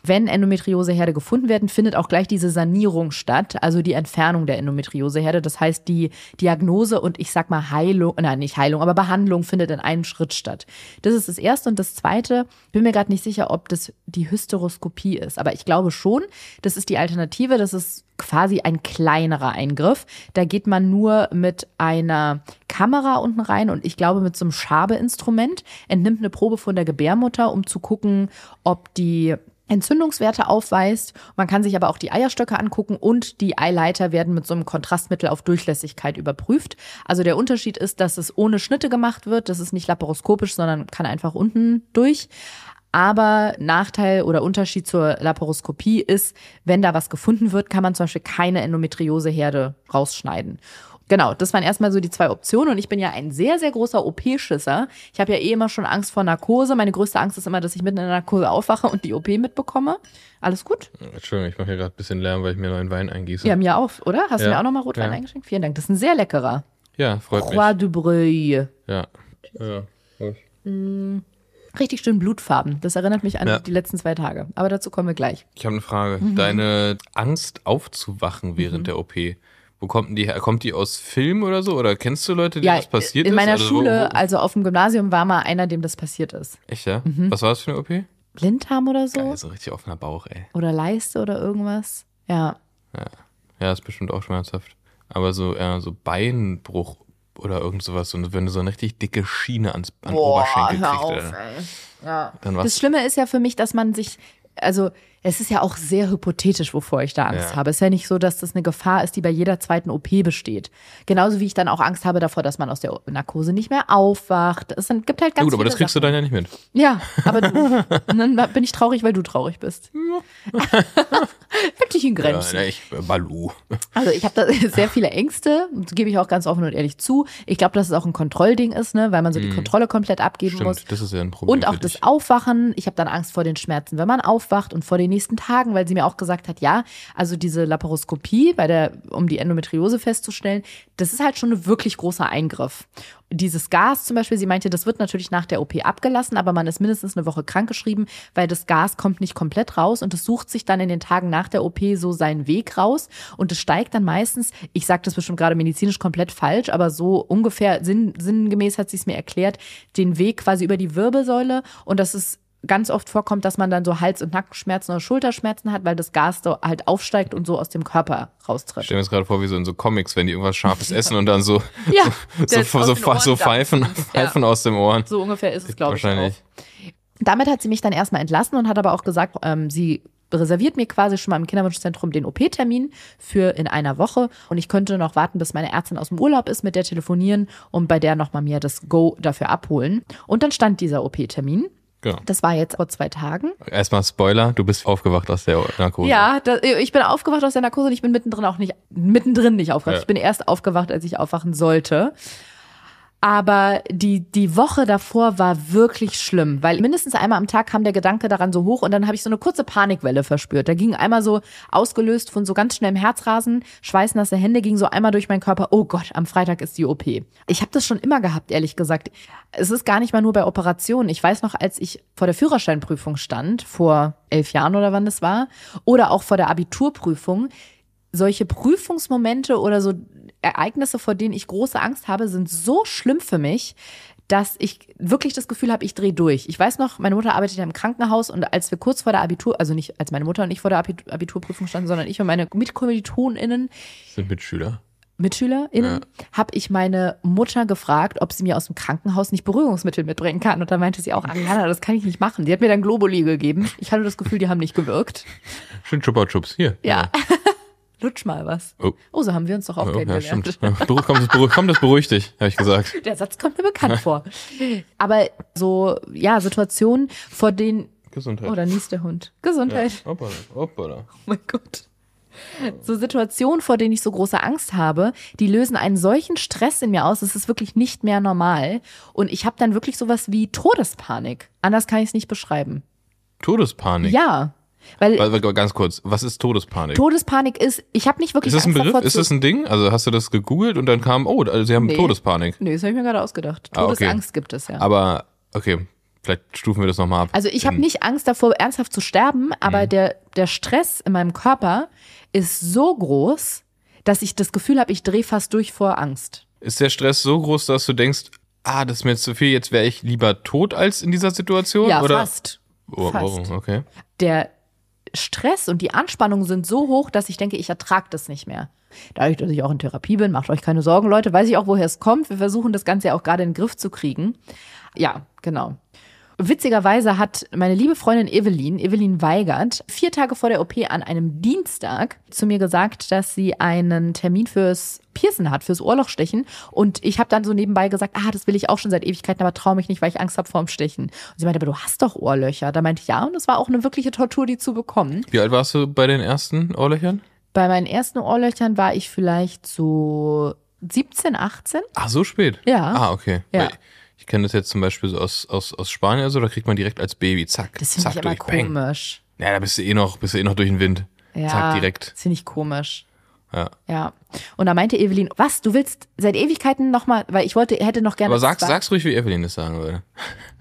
Speaker 1: wenn Endometrioseherde gefunden werden, findet auch gleich diese Sanierung statt, also die Entfernung der Endometrioseherde. Das heißt, die Diagnose und ich sag mal Heilung, nein, nicht Heilung, aber Behandlung findet in einem Schritt statt. Das ist das Erste. Und das Zweite, bin mir gerade nicht sicher, ob das die Hysteroskopie ist, aber ich glaube schon, das ist die Alternative. Das ist quasi ein kleinerer Eingriff. Da geht man nur mit einer Kamera unten rein und ich glaube mit so einem Schabeinstrument, entnimmt eine Probe von der Gebärmutter, um zu gucken, ob die Entzündungswerte aufweist. Man kann sich aber auch die Eierstöcke angucken und die Eileiter werden mit so einem Kontrastmittel auf Durchlässigkeit überprüft. Also der Unterschied ist, dass es ohne Schnitte gemacht wird. Das ist nicht laparoskopisch, sondern kann einfach unten durch. Aber Nachteil oder Unterschied zur Laparoskopie ist, wenn da was gefunden wird, kann man zum Beispiel keine Endometrioseherde rausschneiden. Genau, das waren erstmal so die zwei Optionen und ich bin ja ein sehr, sehr großer OP-Schisser. Ich habe ja eh immer schon Angst vor Narkose. Meine größte Angst ist immer, dass ich mitten in der Narkose aufwache und die OP mitbekomme. Alles gut?
Speaker 2: Entschuldigung, ich mache hier gerade ein bisschen Lärm, weil ich mir neuen Wein eingieße.
Speaker 1: Ja, mir auch, oder? Hast du
Speaker 2: Ja.
Speaker 1: mir auch nochmal Rotwein
Speaker 2: Ja.
Speaker 1: eingeschenkt? Vielen Dank. Das ist ein sehr leckerer.
Speaker 2: Ja, freut
Speaker 1: Croix
Speaker 2: mich.
Speaker 1: du Breuil.
Speaker 2: Ja. ja.
Speaker 1: Richtig schön Blutfarben. Das erinnert mich an
Speaker 2: Ja.
Speaker 1: die letzten zwei Tage. Aber dazu kommen wir gleich.
Speaker 2: Ich habe eine Frage.
Speaker 1: Mhm.
Speaker 2: Deine Angst aufzuwachen während der OP, wo kommt die her? Kommt die aus Film oder so? Oder kennst du Leute, denen das passiert
Speaker 1: in
Speaker 2: ist?
Speaker 1: meiner
Speaker 2: Also wo-
Speaker 1: Schule,
Speaker 2: wo-
Speaker 1: also auf dem Gymnasium, war mal einer, dem das passiert ist.
Speaker 2: Echt, ja?
Speaker 1: Mhm.
Speaker 2: Was war das für eine OP?
Speaker 1: Blinddarm oder so?
Speaker 2: Geil, so richtig offener Bauch, ey.
Speaker 1: Oder Leiste oder irgendwas. Ja.
Speaker 2: Ja, ist bestimmt auch schmerzhaft. Aber so, ja, so Beinbruch oder irgend sowas, und wenn du so eine richtig dicke Schiene ans, an Oberschenkel kriegst,
Speaker 1: ey. Ja.
Speaker 2: dann
Speaker 1: Das. Schlimme ist ja für mich, dass man sich, also Es ist ja auch sehr hypothetisch, wovor ich da Angst
Speaker 2: Ja.
Speaker 1: habe. Es ist ja nicht so, dass das eine Gefahr ist, die bei jeder zweiten OP besteht. Genauso wie ich dann auch Angst habe davor, dass man aus der Narkose nicht mehr aufwacht. Es gibt halt ganz
Speaker 2: Gut, aber das kriegst
Speaker 1: Sachen.
Speaker 2: du dann ja nicht mit.
Speaker 1: Ja, aber du. *laughs* Dann bin ich traurig, weil du traurig bist. *laughs* Dich in
Speaker 2: Ja,
Speaker 1: Grenzen.
Speaker 2: ne, ich, äh, Balu.
Speaker 1: Also ich habe da *laughs* sehr viele Ängste, gebe ich auch ganz offen und ehrlich zu. Ich glaube, dass es auch ein Kontrollding ist, ne, weil man so die Kontrolle komplett abgeben muss.
Speaker 2: Mhm. Stimmt, das ist ja ein Problem.
Speaker 1: Und auch das. Aufwachen. Ich habe dann Angst vor den Schmerzen, wenn man aufwacht und vor den nächsten Tagen, weil sie mir auch gesagt hat, ja, also diese Laparoskopie, bei der, um die Endometriose festzustellen, das ist halt schon ein wirklich großer Eingriff. Dieses Gas zum Beispiel, sie meinte, das wird natürlich nach der OP abgelassen, aber man ist mindestens eine Woche krankgeschrieben, weil das Gas kommt nicht komplett raus und es sucht sich dann in den Tagen nach der OP so seinen Weg raus und es steigt dann meistens, ich sage das bestimmt gerade medizinisch komplett falsch, aber so ungefähr sinn, sinngemäß hat sie es mir erklärt, den Weg quasi über die Wirbelsäule und das ist ganz oft vorkommt, dass man dann so Hals- und Nackenschmerzen oder Schulterschmerzen hat, weil das Gas da halt aufsteigt und so aus dem Körper
Speaker 2: Ich
Speaker 1: raustritt.
Speaker 2: stelle mir das gerade vor, wie so in so Comics, wenn die irgendwas Scharfes *laughs* essen und dann so,
Speaker 1: Ja,
Speaker 2: so, *laughs* so,
Speaker 1: aus
Speaker 2: so,
Speaker 1: den Ohren
Speaker 2: so Pfeifen. Pfeifen aus dem Ohren.
Speaker 1: So ungefähr ist es, glaube ich. Auch.
Speaker 2: Wahrscheinlich.
Speaker 1: Damit hat sie mich dann erstmal entlassen und hat aber auch gesagt, ähm, sie reserviert mir quasi schon mal im Kinderwunschzentrum den OP-Termin für in einer Woche und ich könnte noch warten, bis meine Ärztin aus dem Urlaub ist, mit der telefonieren und bei der nochmal mir das Go dafür abholen. Und dann stand dieser OP-Termin.
Speaker 2: Genau.
Speaker 1: Das war jetzt vor zwei Tagen.
Speaker 2: Erstmal Spoiler, du bist aufgewacht aus der Narkose.
Speaker 1: Ja, da, ich bin aufgewacht aus der Narkose und ich bin mittendrin auch nicht, mittendrin nicht aufgewacht.
Speaker 2: Ja.
Speaker 1: Ich bin erst aufgewacht, als ich aufwachen sollte. Aber die, die Woche davor war wirklich schlimm, weil mindestens einmal am Tag kam der Gedanke daran so hoch und dann habe ich so eine kurze Panikwelle verspürt. Da ging einmal so ausgelöst von so ganz schnellem Herzrasen, schweißnasse Hände, ging so einmal durch meinen Körper. Oh Gott, am Freitag ist die OP. Ich habe das schon immer gehabt, ehrlich gesagt. Es ist gar nicht mal nur bei Operationen. Ich weiß noch, als ich vor der Führerscheinprüfung stand, vor elf Jahren oder wann das war, oder auch vor der Abiturprüfung, solche Prüfungsmomente oder so Ereignisse, vor denen ich große Angst habe, sind so schlimm für mich, dass ich wirklich das Gefühl habe, ich drehe durch. Ich weiß noch, meine Mutter arbeitet ja im Krankenhaus und als wir kurz vor der Abitur, also nicht als meine Mutter und ich vor der Abitur, Abiturprüfung standen, sondern ich und meine MitkommilitonInnen,
Speaker 2: Sind Mitschüler.
Speaker 1: MitschülerInnen, habe ich meine Mutter gefragt, ob sie mir aus dem Krankenhaus nicht Beruhigungsmittel mitbringen kann. Und da meinte sie auch, Ariana, das kann ich nicht machen. Die hat mir dann Globuli gegeben. Ich hatte das Gefühl, die haben nicht gewirkt.
Speaker 2: Schön Chupa Chups. Hier.
Speaker 1: Ja. *laughs* Lutsch mal was.
Speaker 2: Oh.
Speaker 1: Oh, so haben wir uns doch auch
Speaker 2: Oh, ja,
Speaker 1: kennengelernt.
Speaker 2: stimmt. Ja, beruhig, komm, das beruhigt, komm, das beruhigt dich, habe ich gesagt. *laughs*
Speaker 1: Der Satz kommt mir bekannt vor. Aber so, ja, Situationen, vor denen.
Speaker 2: Gesundheit.
Speaker 1: Oh, da niest der Hund. Gesundheit.
Speaker 2: Hoppala, hoppala.
Speaker 1: Oh mein Gott. So Situationen, vor denen ich so große Angst habe, die lösen einen solchen Stress in mir aus, es ist wirklich nicht mehr normal. Und ich habe dann wirklich sowas wie Todespanik. Anders kann ich es nicht beschreiben.
Speaker 2: Todespanik.
Speaker 1: Ja. Weil
Speaker 2: Weil, weil, ganz kurz, was ist Todespanik?
Speaker 1: Todespanik ist, ich habe nicht wirklich
Speaker 2: ist das ein
Speaker 1: Angst
Speaker 2: Begriff? Ist das ein Ding? Also hast du das gegoogelt und dann kam, oh, also sie haben
Speaker 1: Nee.
Speaker 2: Todespanik.
Speaker 1: Nee, das habe ich mir gerade ausgedacht.
Speaker 2: Ah, okay.
Speaker 1: Todesangst gibt es ja.
Speaker 2: Aber, okay, vielleicht stufen wir das nochmal ab.
Speaker 1: Also ich habe
Speaker 2: In-
Speaker 1: nicht Angst davor, ernsthaft zu sterben, aber
Speaker 2: Mhm.
Speaker 1: der, der Stress in meinem Körper ist so groß, dass ich das Gefühl habe, ich drehe fast durch vor Angst.
Speaker 2: Ist der Stress so groß, dass du denkst, ah, das ist mir jetzt zu viel, jetzt wäre ich lieber tot als in dieser Situation?
Speaker 1: Ja,
Speaker 2: oder?
Speaker 1: fast.
Speaker 2: Oh,
Speaker 1: fast.
Speaker 2: oh, okay.
Speaker 1: Der Stress und die Anspannung sind so hoch, dass ich denke, ich ertrage das nicht mehr. Dadurch, dass ich auch in Therapie bin, macht euch keine Sorgen, Leute, weiß ich auch, woher es kommt. Wir versuchen das Ganze ja auch gerade in den Griff zu kriegen. Ja, genau. Witzigerweise hat meine liebe Freundin Evelyn, Evelyn Weigert, vier Tage vor der OP an einem Dienstag zu mir gesagt, dass sie einen Termin fürs Piercen hat, fürs Ohrlochstechen. Und ich habe dann so nebenbei gesagt, ah, das will ich auch schon seit Ewigkeiten, aber traue mich nicht, weil ich Angst habe vorm Stechen. Und sie meinte, aber du hast doch Ohrlöcher. Da meinte ich, ja, und es war auch eine wirkliche Tortur, die zu bekommen.
Speaker 2: Wie alt warst du bei den ersten Ohrlöchern?
Speaker 1: Bei meinen ersten Ohrlöchern war ich vielleicht so 17, 18.
Speaker 2: Ah, so spät?
Speaker 1: Ja.
Speaker 2: Ah, okay.
Speaker 1: Ja.
Speaker 2: Weil Ich kenne das jetzt zum Beispiel so aus, aus, aus Spanien, also da kriegt man direkt als Baby, zack,
Speaker 1: Das finde
Speaker 2: zack,
Speaker 1: ich immer
Speaker 2: durch, bang.
Speaker 1: komisch.
Speaker 2: Ja, da bist du eh noch, bist du eh noch durch den Wind.
Speaker 1: Ja,
Speaker 2: Zack, direkt.
Speaker 1: Das finde ich komisch.
Speaker 2: Ja.
Speaker 1: Ja. Und da meinte Evelyn, was, du willst seit Ewigkeiten nochmal, weil ich wollte, hätte noch gerne.
Speaker 2: Aber sag's,
Speaker 1: zwei-
Speaker 2: sag's ruhig, wie Evelyn das sagen würde.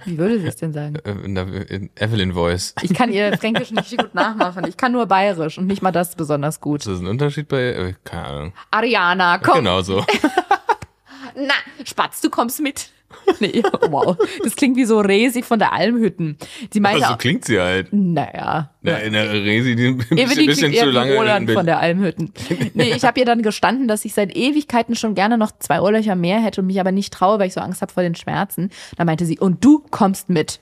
Speaker 1: Wie würde sie es denn sagen? *laughs*
Speaker 2: In der in Evelyn Voice.
Speaker 1: Ich kann ihr Fränkisch nicht gut nachmachen. Ich kann nur Bayerisch und nicht mal das besonders gut.
Speaker 2: Ist das ein Unterschied bei, äh, keine Ahnung.
Speaker 1: Ariana, komm.
Speaker 2: Genau so. *laughs*
Speaker 1: Na, Spatz, du kommst mit. *laughs* Nee, wow. Das klingt wie so Resi von der Almhütten. Sie meinte,
Speaker 2: Also so
Speaker 1: auch,
Speaker 2: klingt sie halt.
Speaker 1: naja.
Speaker 2: Ja, in der Resi, die ein bisschen,
Speaker 1: Evelyn
Speaker 2: bisschen zu lange.
Speaker 1: Roland von der Almhütten. Nee, ich habe ihr dann gestanden, dass ich seit Ewigkeiten schon gerne noch zwei Ohrlöcher mehr hätte und mich aber nicht traue, weil ich so Angst habe vor den Schmerzen. Da meinte sie, und du kommst mit.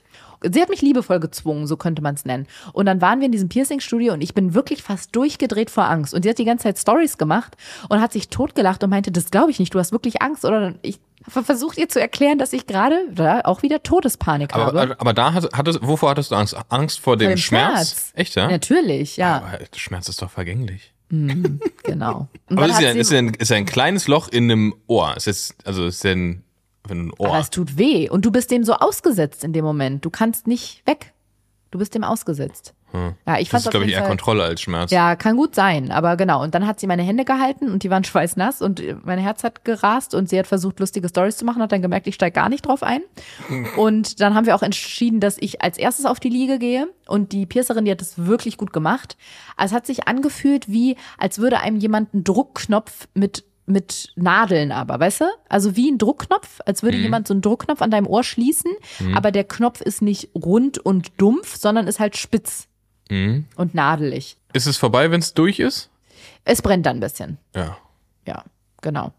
Speaker 1: Sie hat mich liebevoll gezwungen, so könnte man es nennen. Und dann waren wir in diesem Piercing-Studio und ich bin wirklich fast durchgedreht vor Angst. Und sie hat die ganze Zeit Stories gemacht und hat sich totgelacht und meinte, das glaube ich nicht, du hast wirklich Angst. Oder ich versucht ihr zu erklären, dass ich gerade da auch wieder Todespanik habe.
Speaker 2: Aber, aber da hat, hattest, wovor hattest du Angst? Angst vor dem,
Speaker 1: dem
Speaker 2: Schmerz?
Speaker 1: Schmerz.
Speaker 2: Echt, ja?
Speaker 1: Natürlich, ja,
Speaker 2: Aber Schmerz ist doch vergänglich.
Speaker 1: genau. *laughs* Und
Speaker 2: Aber ist ja, ist, ja ein, ist ja ein kleines Loch in einem Ohr. Ist jetzt, also ist ja ein, wenn ein Ohr.
Speaker 1: Aber es tut weh und du bist dem so ausgesetzt in dem Moment. Du kannst nicht weg. Du bist dem ausgesetzt. Ja, ich
Speaker 2: das ist, glaube ich, eher Kontrolle als Schmerz.
Speaker 1: Ja, kann gut sein, aber genau. Und dann hat sie meine Hände gehalten und die waren *laughs* schweißnass und mein Herz hat gerast und sie hat versucht, lustige Stories zu machen, hat dann gemerkt, ich steige gar nicht drauf ein. *laughs* Und dann haben wir auch entschieden, dass ich als erstes auf die Liege gehe und die Piercerin, die hat das wirklich gut gemacht. Also es hat sich angefühlt wie, als würde einem jemand einen Druckknopf mit mit Nadeln aber, weißt du? Also wie ein Druckknopf, als würde jemand so einen Druckknopf an deinem Ohr schließen, aber der Knopf ist nicht rund und dumpf, sondern ist halt spitz
Speaker 2: Mhm.
Speaker 1: und nadelig.
Speaker 2: Ist es vorbei, wenn es durch ist?
Speaker 1: Es brennt dann ein bisschen.
Speaker 2: Ja.
Speaker 1: Ja, genau.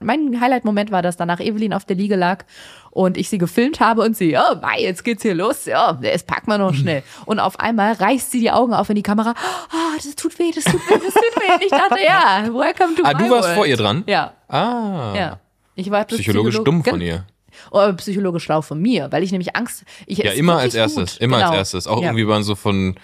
Speaker 1: Mein Highlight-Moment war, dass danach Evelyn auf der Liege lag und ich sie gefilmt habe und sie, oh, mei, jetzt geht's hier los, ja, das packen wir noch schnell. *laughs* Und auf einmal reißt sie die Augen auf in die Kamera, ah, das tut weh, das tut weh, das tut weh. Ich dachte, ja, welcome to
Speaker 2: Ah, du warst
Speaker 1: world.
Speaker 2: vor ihr dran?
Speaker 1: Ja,
Speaker 2: Ah.
Speaker 1: ja. Ich war
Speaker 2: Psychologisch
Speaker 1: Psycholog-
Speaker 2: dumm von ihr.
Speaker 1: Oh, psychologisch schlau von mir, weil ich nämlich Angst. Ich,
Speaker 2: Ja, immer als erstes.
Speaker 1: gut.
Speaker 2: Immer
Speaker 1: genau.
Speaker 2: als erstes. Auch
Speaker 1: ja.
Speaker 2: irgendwie waren so von,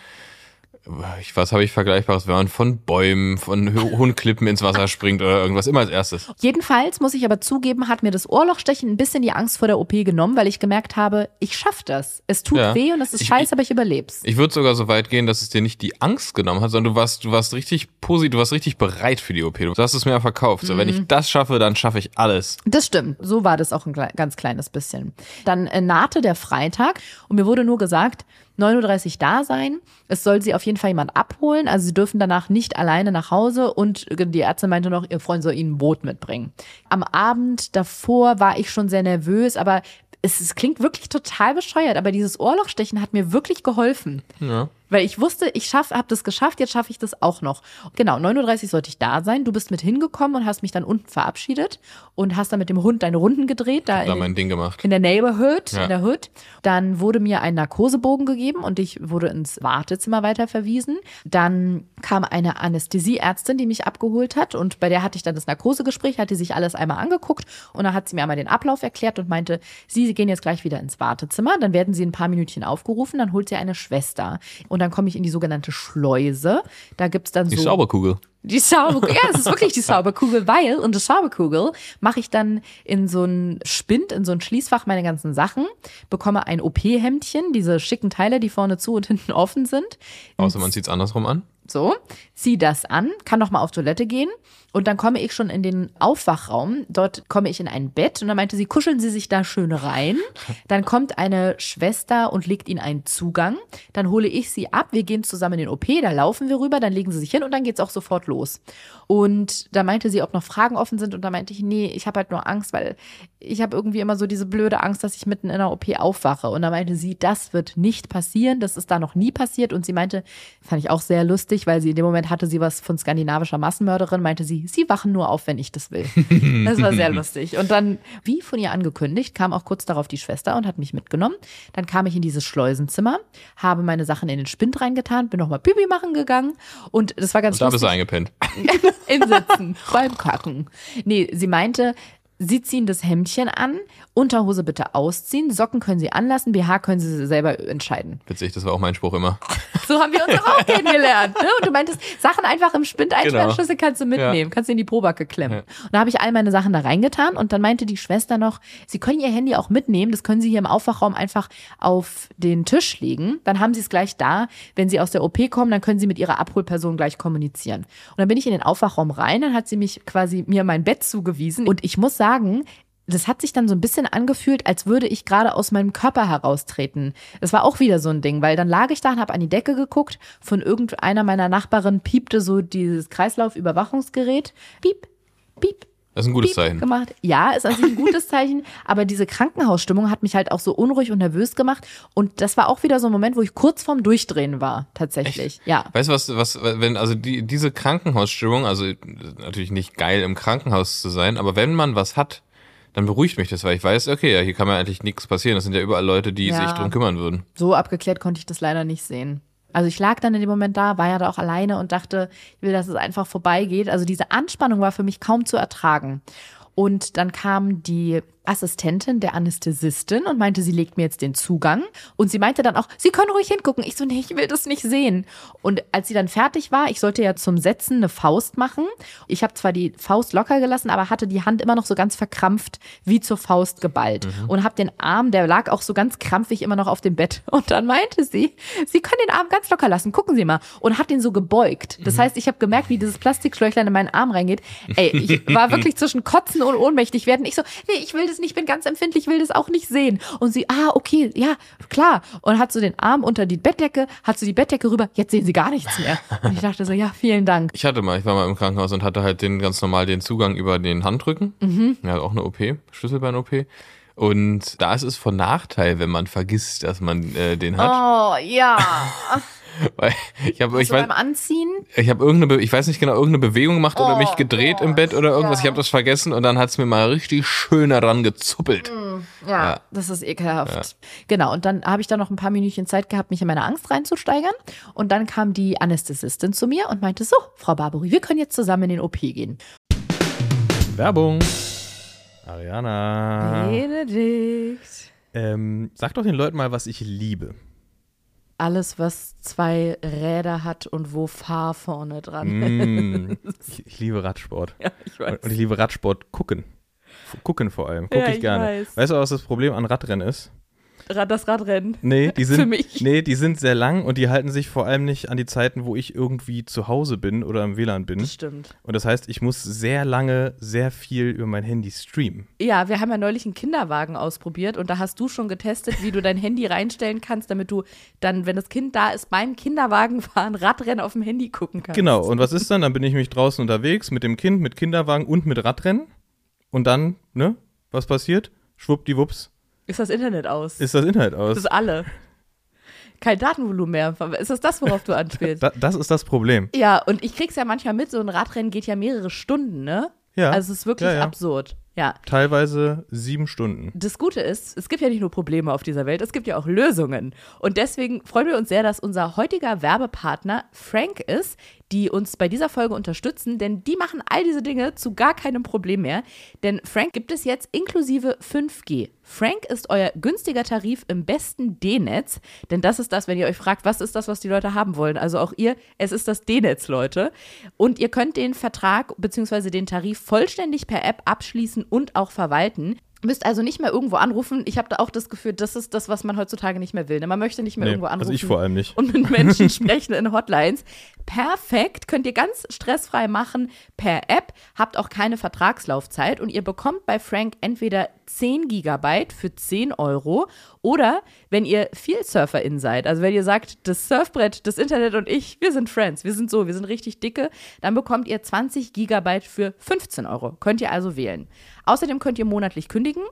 Speaker 2: was habe ich Vergleichbares, wenn man von Bäumen, von Ho- hohen Klippen ins Wasser springt oder irgendwas. Immer als erstes.
Speaker 1: Jedenfalls muss ich aber zugeben, hat mir das Ohrlochstechen ein bisschen die Angst vor der OP genommen, weil ich gemerkt habe, ich schaff das. Es tut
Speaker 2: Ja.
Speaker 1: weh und es ist
Speaker 2: Ich-
Speaker 1: scheiße, aber ich überleb's.
Speaker 2: Ich würde sogar so weit gehen, dass es dir nicht die Angst genommen hat, sondern du warst, du warst richtig positiv, du warst richtig bereit für die OP. Du hast es mir verkauft. So, wenn
Speaker 1: Mhm.
Speaker 2: ich das schaffe, dann schaffe ich alles.
Speaker 1: Das stimmt. So war das auch ein ganz kleines bisschen. Dann äh, nahte der Freitag und mir wurde nur gesagt, 9.30 Uhr da sein. Es soll sie auf jeden Fall jemand abholen. Also sie dürfen danach nicht alleine nach Hause und die Ärztin meinte noch, ihr Freund soll ihnen ein Boot mitbringen. Am Abend davor war ich schon sehr nervös, aber es, es klingt wirklich total bescheuert, aber dieses Ohrlochstechen hat mir wirklich geholfen.
Speaker 2: Ja.
Speaker 1: Weil ich wusste, ich schaff, habe das geschafft, jetzt schaffe ich das auch noch. Genau, 9.30 Uhr sollte ich da sein. Du bist mit hingekommen und hast mich dann unten verabschiedet und hast dann mit dem Hund deine Runden gedreht, da
Speaker 2: Da
Speaker 1: in,
Speaker 2: mein Ding gemacht.
Speaker 1: in der Neighborhood,
Speaker 2: Ja.
Speaker 1: in der Hood. Dann wurde mir ein Narkosebogen gegeben und ich wurde ins Wartezimmer weiter verwiesen. Dann kam eine Anästhesieärztin, die mich abgeholt hat und bei der hatte ich dann das Narkosegespräch, hat die sich alles einmal angeguckt und dann hat sie mir einmal den Ablauf erklärt und meinte, Sie, Sie gehen jetzt gleich wieder ins Wartezimmer, dann werden Sie ein paar Minütchen aufgerufen, dann holt sie eine Schwester und dann komme ich in die sogenannte Schleuse. Da gibt's dann
Speaker 2: Die
Speaker 1: so
Speaker 2: Sauberkugel.
Speaker 1: die Zauberkugel, ja, es ist wirklich die *laughs* Zauberkugel, weil unter Zauberkugel mache ich dann in so ein Spind, in so ein Schließfach meine ganzen Sachen, bekomme ein OP-Hemdchen, diese schicken Teile, die vorne zu und hinten offen sind.
Speaker 2: Außer man zieht's andersrum an.
Speaker 1: So, zieh das an, kann noch mal auf Toilette gehen und dann komme ich schon in den Aufwachraum. Dort komme ich in ein Bett und dann meinte sie, kuscheln Sie sich da schön rein. Dann kommt eine Schwester und legt Ihnen einen Zugang. Dann hole ich sie ab, wir gehen zusammen in den OP, da laufen wir rüber, dann legen sie sich hin und dann geht's auch sofort los. Und da meinte sie, ob noch Fragen offen sind und da meinte ich, nee, ich habe halt nur Angst, weil ich habe irgendwie immer so diese blöde Angst, dass ich mitten in einer OP aufwache. Und da meinte sie, das wird nicht passieren, das ist da noch nie passiert. Und sie meinte, fand ich auch sehr lustig, weil sie in dem Moment hatte sie was von skandinavischer Massenmörderin, meinte sie, sie wachen nur auf, wenn ich das will. *laughs* Das war sehr lustig. Und dann, wie von ihr angekündigt, kam auch kurz darauf die Schwester und hat mich mitgenommen. Dann kam ich in dieses Schleusenzimmer, habe meine Sachen in den Spind reingetan, bin nochmal Pipi machen gegangen und das war ganz
Speaker 2: Und da bist du
Speaker 1: lustig.
Speaker 2: eingepennt. *laughs*
Speaker 1: Im Sitzen, beim Kacken. Nee, sie meinte, sie ziehen das Hemdchen an, Unterhose bitte ausziehen, Socken können sie anlassen, BH können sie selber entscheiden.
Speaker 2: Witzig, das war auch mein Spruch immer.
Speaker 1: So haben wir uns auch *laughs* kennengelernt. Ne? Und du meintest, Sachen einfach im Spind
Speaker 2: Genau.
Speaker 1: Schlüssel kannst du mitnehmen, kannst du in die Probacke klemmen. Und da habe ich all meine Sachen da reingetan und dann meinte die Schwester noch, sie können ihr Handy auch mitnehmen, das können sie hier im Aufwachraum einfach auf den Tisch legen. Dann haben sie es gleich da. Wenn sie aus der OP kommen, dann können sie mit ihrer Abholperson gleich kommunizieren. Und dann bin ich in den Aufwachraum rein, dann hat sie mich quasi mir mein Bett zugewiesen und ich muss sagen, das hat sich dann so ein bisschen angefühlt, als würde ich gerade aus meinem Körper heraustreten. Das war auch wieder so ein Ding, weil dann lag ich da und habe an die Decke geguckt. Von irgendeiner meiner Nachbarin piepte so dieses Kreislaufüberwachungsgerät. Piep, piep.
Speaker 2: Das ist ein gutes
Speaker 1: piep
Speaker 2: Zeichen.
Speaker 1: gemacht. Ja, ist an sich ein gutes Zeichen, *laughs* aber diese Krankenhausstimmung hat mich halt auch so unruhig und nervös gemacht. Und das war auch wieder so ein Moment, wo ich kurz vorm Durchdrehen war, tatsächlich. Ja.
Speaker 2: Weißt du was, was, wenn, also die, diese Krankenhausstimmung, also natürlich nicht geil im Krankenhaus zu sein, aber wenn man was hat, dann beruhigt mich das, weil ich weiß, okay, ja, hier kann mir eigentlich nichts passieren. Das sind ja überall Leute, die
Speaker 1: Ja.
Speaker 2: sich drum kümmern würden.
Speaker 1: So abgeklärt konnte ich das leider nicht sehen. Also ich lag dann in dem Moment da, war ja da auch alleine und dachte, ich will, dass es einfach vorbeigeht. Also diese Anspannung war für mich kaum zu ertragen. Und dann kam die Assistentin der Anästhesistin und meinte, sie legt mir jetzt den Zugang. Und sie meinte dann auch, Sie können ruhig hingucken. Ich so, nee, ich will das nicht sehen. Und als sie dann fertig war, ich sollte ja zum Setzen eine Faust machen. Ich habe zwar die Faust locker gelassen, aber hatte die Hand immer noch so ganz verkrampft wie zur Faust geballt. Und habe den Arm, der lag auch so ganz krampfig immer noch auf dem Bett. *laughs* Und dann meinte sie, Sie können den Arm ganz locker lassen. Gucken Sie mal. Und hat den so gebeugt. Das heißt, ich habe gemerkt, wie dieses Plastikschläuchlein in meinen Arm reingeht. Ey, ich war wirklich zwischen Kotzen und ohnmächtig werden. Ich so, nee, ich will das nicht, ich bin ganz empfindlich, will das auch nicht sehen. Und sie, ah, okay, ja, klar. Und hat so den Arm unter die Bettdecke, hat so die Bettdecke rüber, jetzt sehen sie gar nichts mehr. Und ich dachte so, ja, vielen Dank.
Speaker 2: Ich hatte mal, ich war mal im Krankenhaus und hatte halt den ganz normal den Zugang über den Handrücken.
Speaker 1: Mhm.
Speaker 2: Ja, auch eine OP, Schlüsselbein-OP. Und da ist es von Nachteil, wenn man vergisst, dass man äh, den hat.
Speaker 1: Oh, ja. *laughs* *laughs*
Speaker 2: Weil ich habe, ich
Speaker 1: so
Speaker 2: weiß,
Speaker 1: beim Anziehen?
Speaker 2: ich habe irgendeine, ich weiß nicht genau, irgendeine Bewegung gemacht oder
Speaker 1: Oh,
Speaker 2: mich gedreht im Bett oder irgendwas. Ich habe das vergessen und dann hat's mir mal richtig schön daran gezuppelt.
Speaker 1: Ja,
Speaker 2: Ja.
Speaker 1: das ist ekelhaft. Genau, und dann habe ich da noch ein paar Minütchen Zeit gehabt, mich in meine Angst reinzusteigern. Und dann kam die Anästhesistin zu mir und meinte, so, Frau Barbary, wir können jetzt zusammen in den OP gehen.
Speaker 3: Werbung. Ariana.
Speaker 1: Benedikt.
Speaker 3: Ähm, sag doch den Leuten mal, was ich liebe.
Speaker 1: Alles, was zwei Räder hat und wo Fahr vorne dran
Speaker 3: Mm, ich, ich liebe Radsport.
Speaker 1: Ja, ich weiß.
Speaker 3: Und, und ich liebe Radsport gucken. Gucken vor allem. Gucke
Speaker 1: Ja,
Speaker 3: ich
Speaker 1: ich
Speaker 3: gerne.
Speaker 1: weiß.
Speaker 3: Weißt du, was das Problem an Radrennen ist?
Speaker 1: Das Radrennen.
Speaker 3: Nee, die *laughs* sind,
Speaker 1: Für mich.
Speaker 3: Nee, die sind sehr lang und die halten sich vor allem nicht an die Zeiten, wo ich irgendwie zu Hause bin oder im WLAN bin.
Speaker 1: Das stimmt.
Speaker 3: Und das heißt, ich muss sehr lange, sehr viel über mein Handy streamen.
Speaker 1: Ja, wir haben ja neulich einen Kinderwagen ausprobiert und da hast du schon getestet, wie du dein Handy reinstellen kannst, damit du dann, wenn das Kind da ist, beim Kinderwagen fahren, Radrennen auf dem Handy gucken kannst.
Speaker 3: Genau, und was ist dann? Dann bin ich mich draußen unterwegs mit dem Kind, mit Kinderwagen und mit Radrennen. Und dann, ne, was passiert? Schwuppdiwupps,
Speaker 1: Ist das Internet aus?
Speaker 3: ist das Internet
Speaker 1: das
Speaker 3: aus.
Speaker 1: ist alle. Kein Datenvolumen mehr. Ist das das, worauf du anspielst? *laughs*
Speaker 3: Da, das ist das Problem.
Speaker 1: ja, und ich krieg's ja manchmal mit, so ein Radrennen geht ja mehrere Stunden, ne?
Speaker 3: Ja.
Speaker 1: Also es ist wirklich
Speaker 3: Ja, ja.
Speaker 1: absurd. Ja.
Speaker 3: Teilweise sieben Stunden.
Speaker 1: Das Gute ist, es gibt ja nicht nur Probleme auf dieser Welt, es gibt ja auch Lösungen. Und deswegen freuen wir uns sehr, dass unser heutiger Werbepartner Frank ist, die uns bei dieser Folge unterstützen, denn die machen all diese Dinge zu gar keinem Problem mehr. Denn Frank gibt es jetzt inklusive 5G. Frank ist euer günstiger Tarif im besten D-Netz, denn das ist das, wenn ihr euch fragt, was ist das, was die Leute haben wollen. Also auch ihr, es ist das D-Netz, Leute. Und ihr könnt den Vertrag bzw. den Tarif vollständig per App abschließen und auch verwalten. Müsst also nicht mehr irgendwo anrufen. Ich habe da auch das Gefühl, das ist das, was man heutzutage nicht mehr will. ne? Man möchte nicht mehr
Speaker 3: Nee,
Speaker 1: irgendwo anrufen
Speaker 3: also ich vor allem nicht.
Speaker 1: und mit Menschen *laughs* sprechen in Hotlines. Perfekt, könnt ihr ganz stressfrei machen per App, habt auch keine Vertragslaufzeit und ihr bekommt bei Frank entweder 10 Gigabyte für 10 Euro oder wenn ihr viel SurferIn seid, also wenn ihr sagt, das Surfbrett, das Internet und ich, wir sind Friends, wir sind so, wir sind richtig dicke, dann bekommt ihr 20 Gigabyte für 15 Euro. Könnt ihr also wählen. Außerdem könnt ihr monatlich kündigen.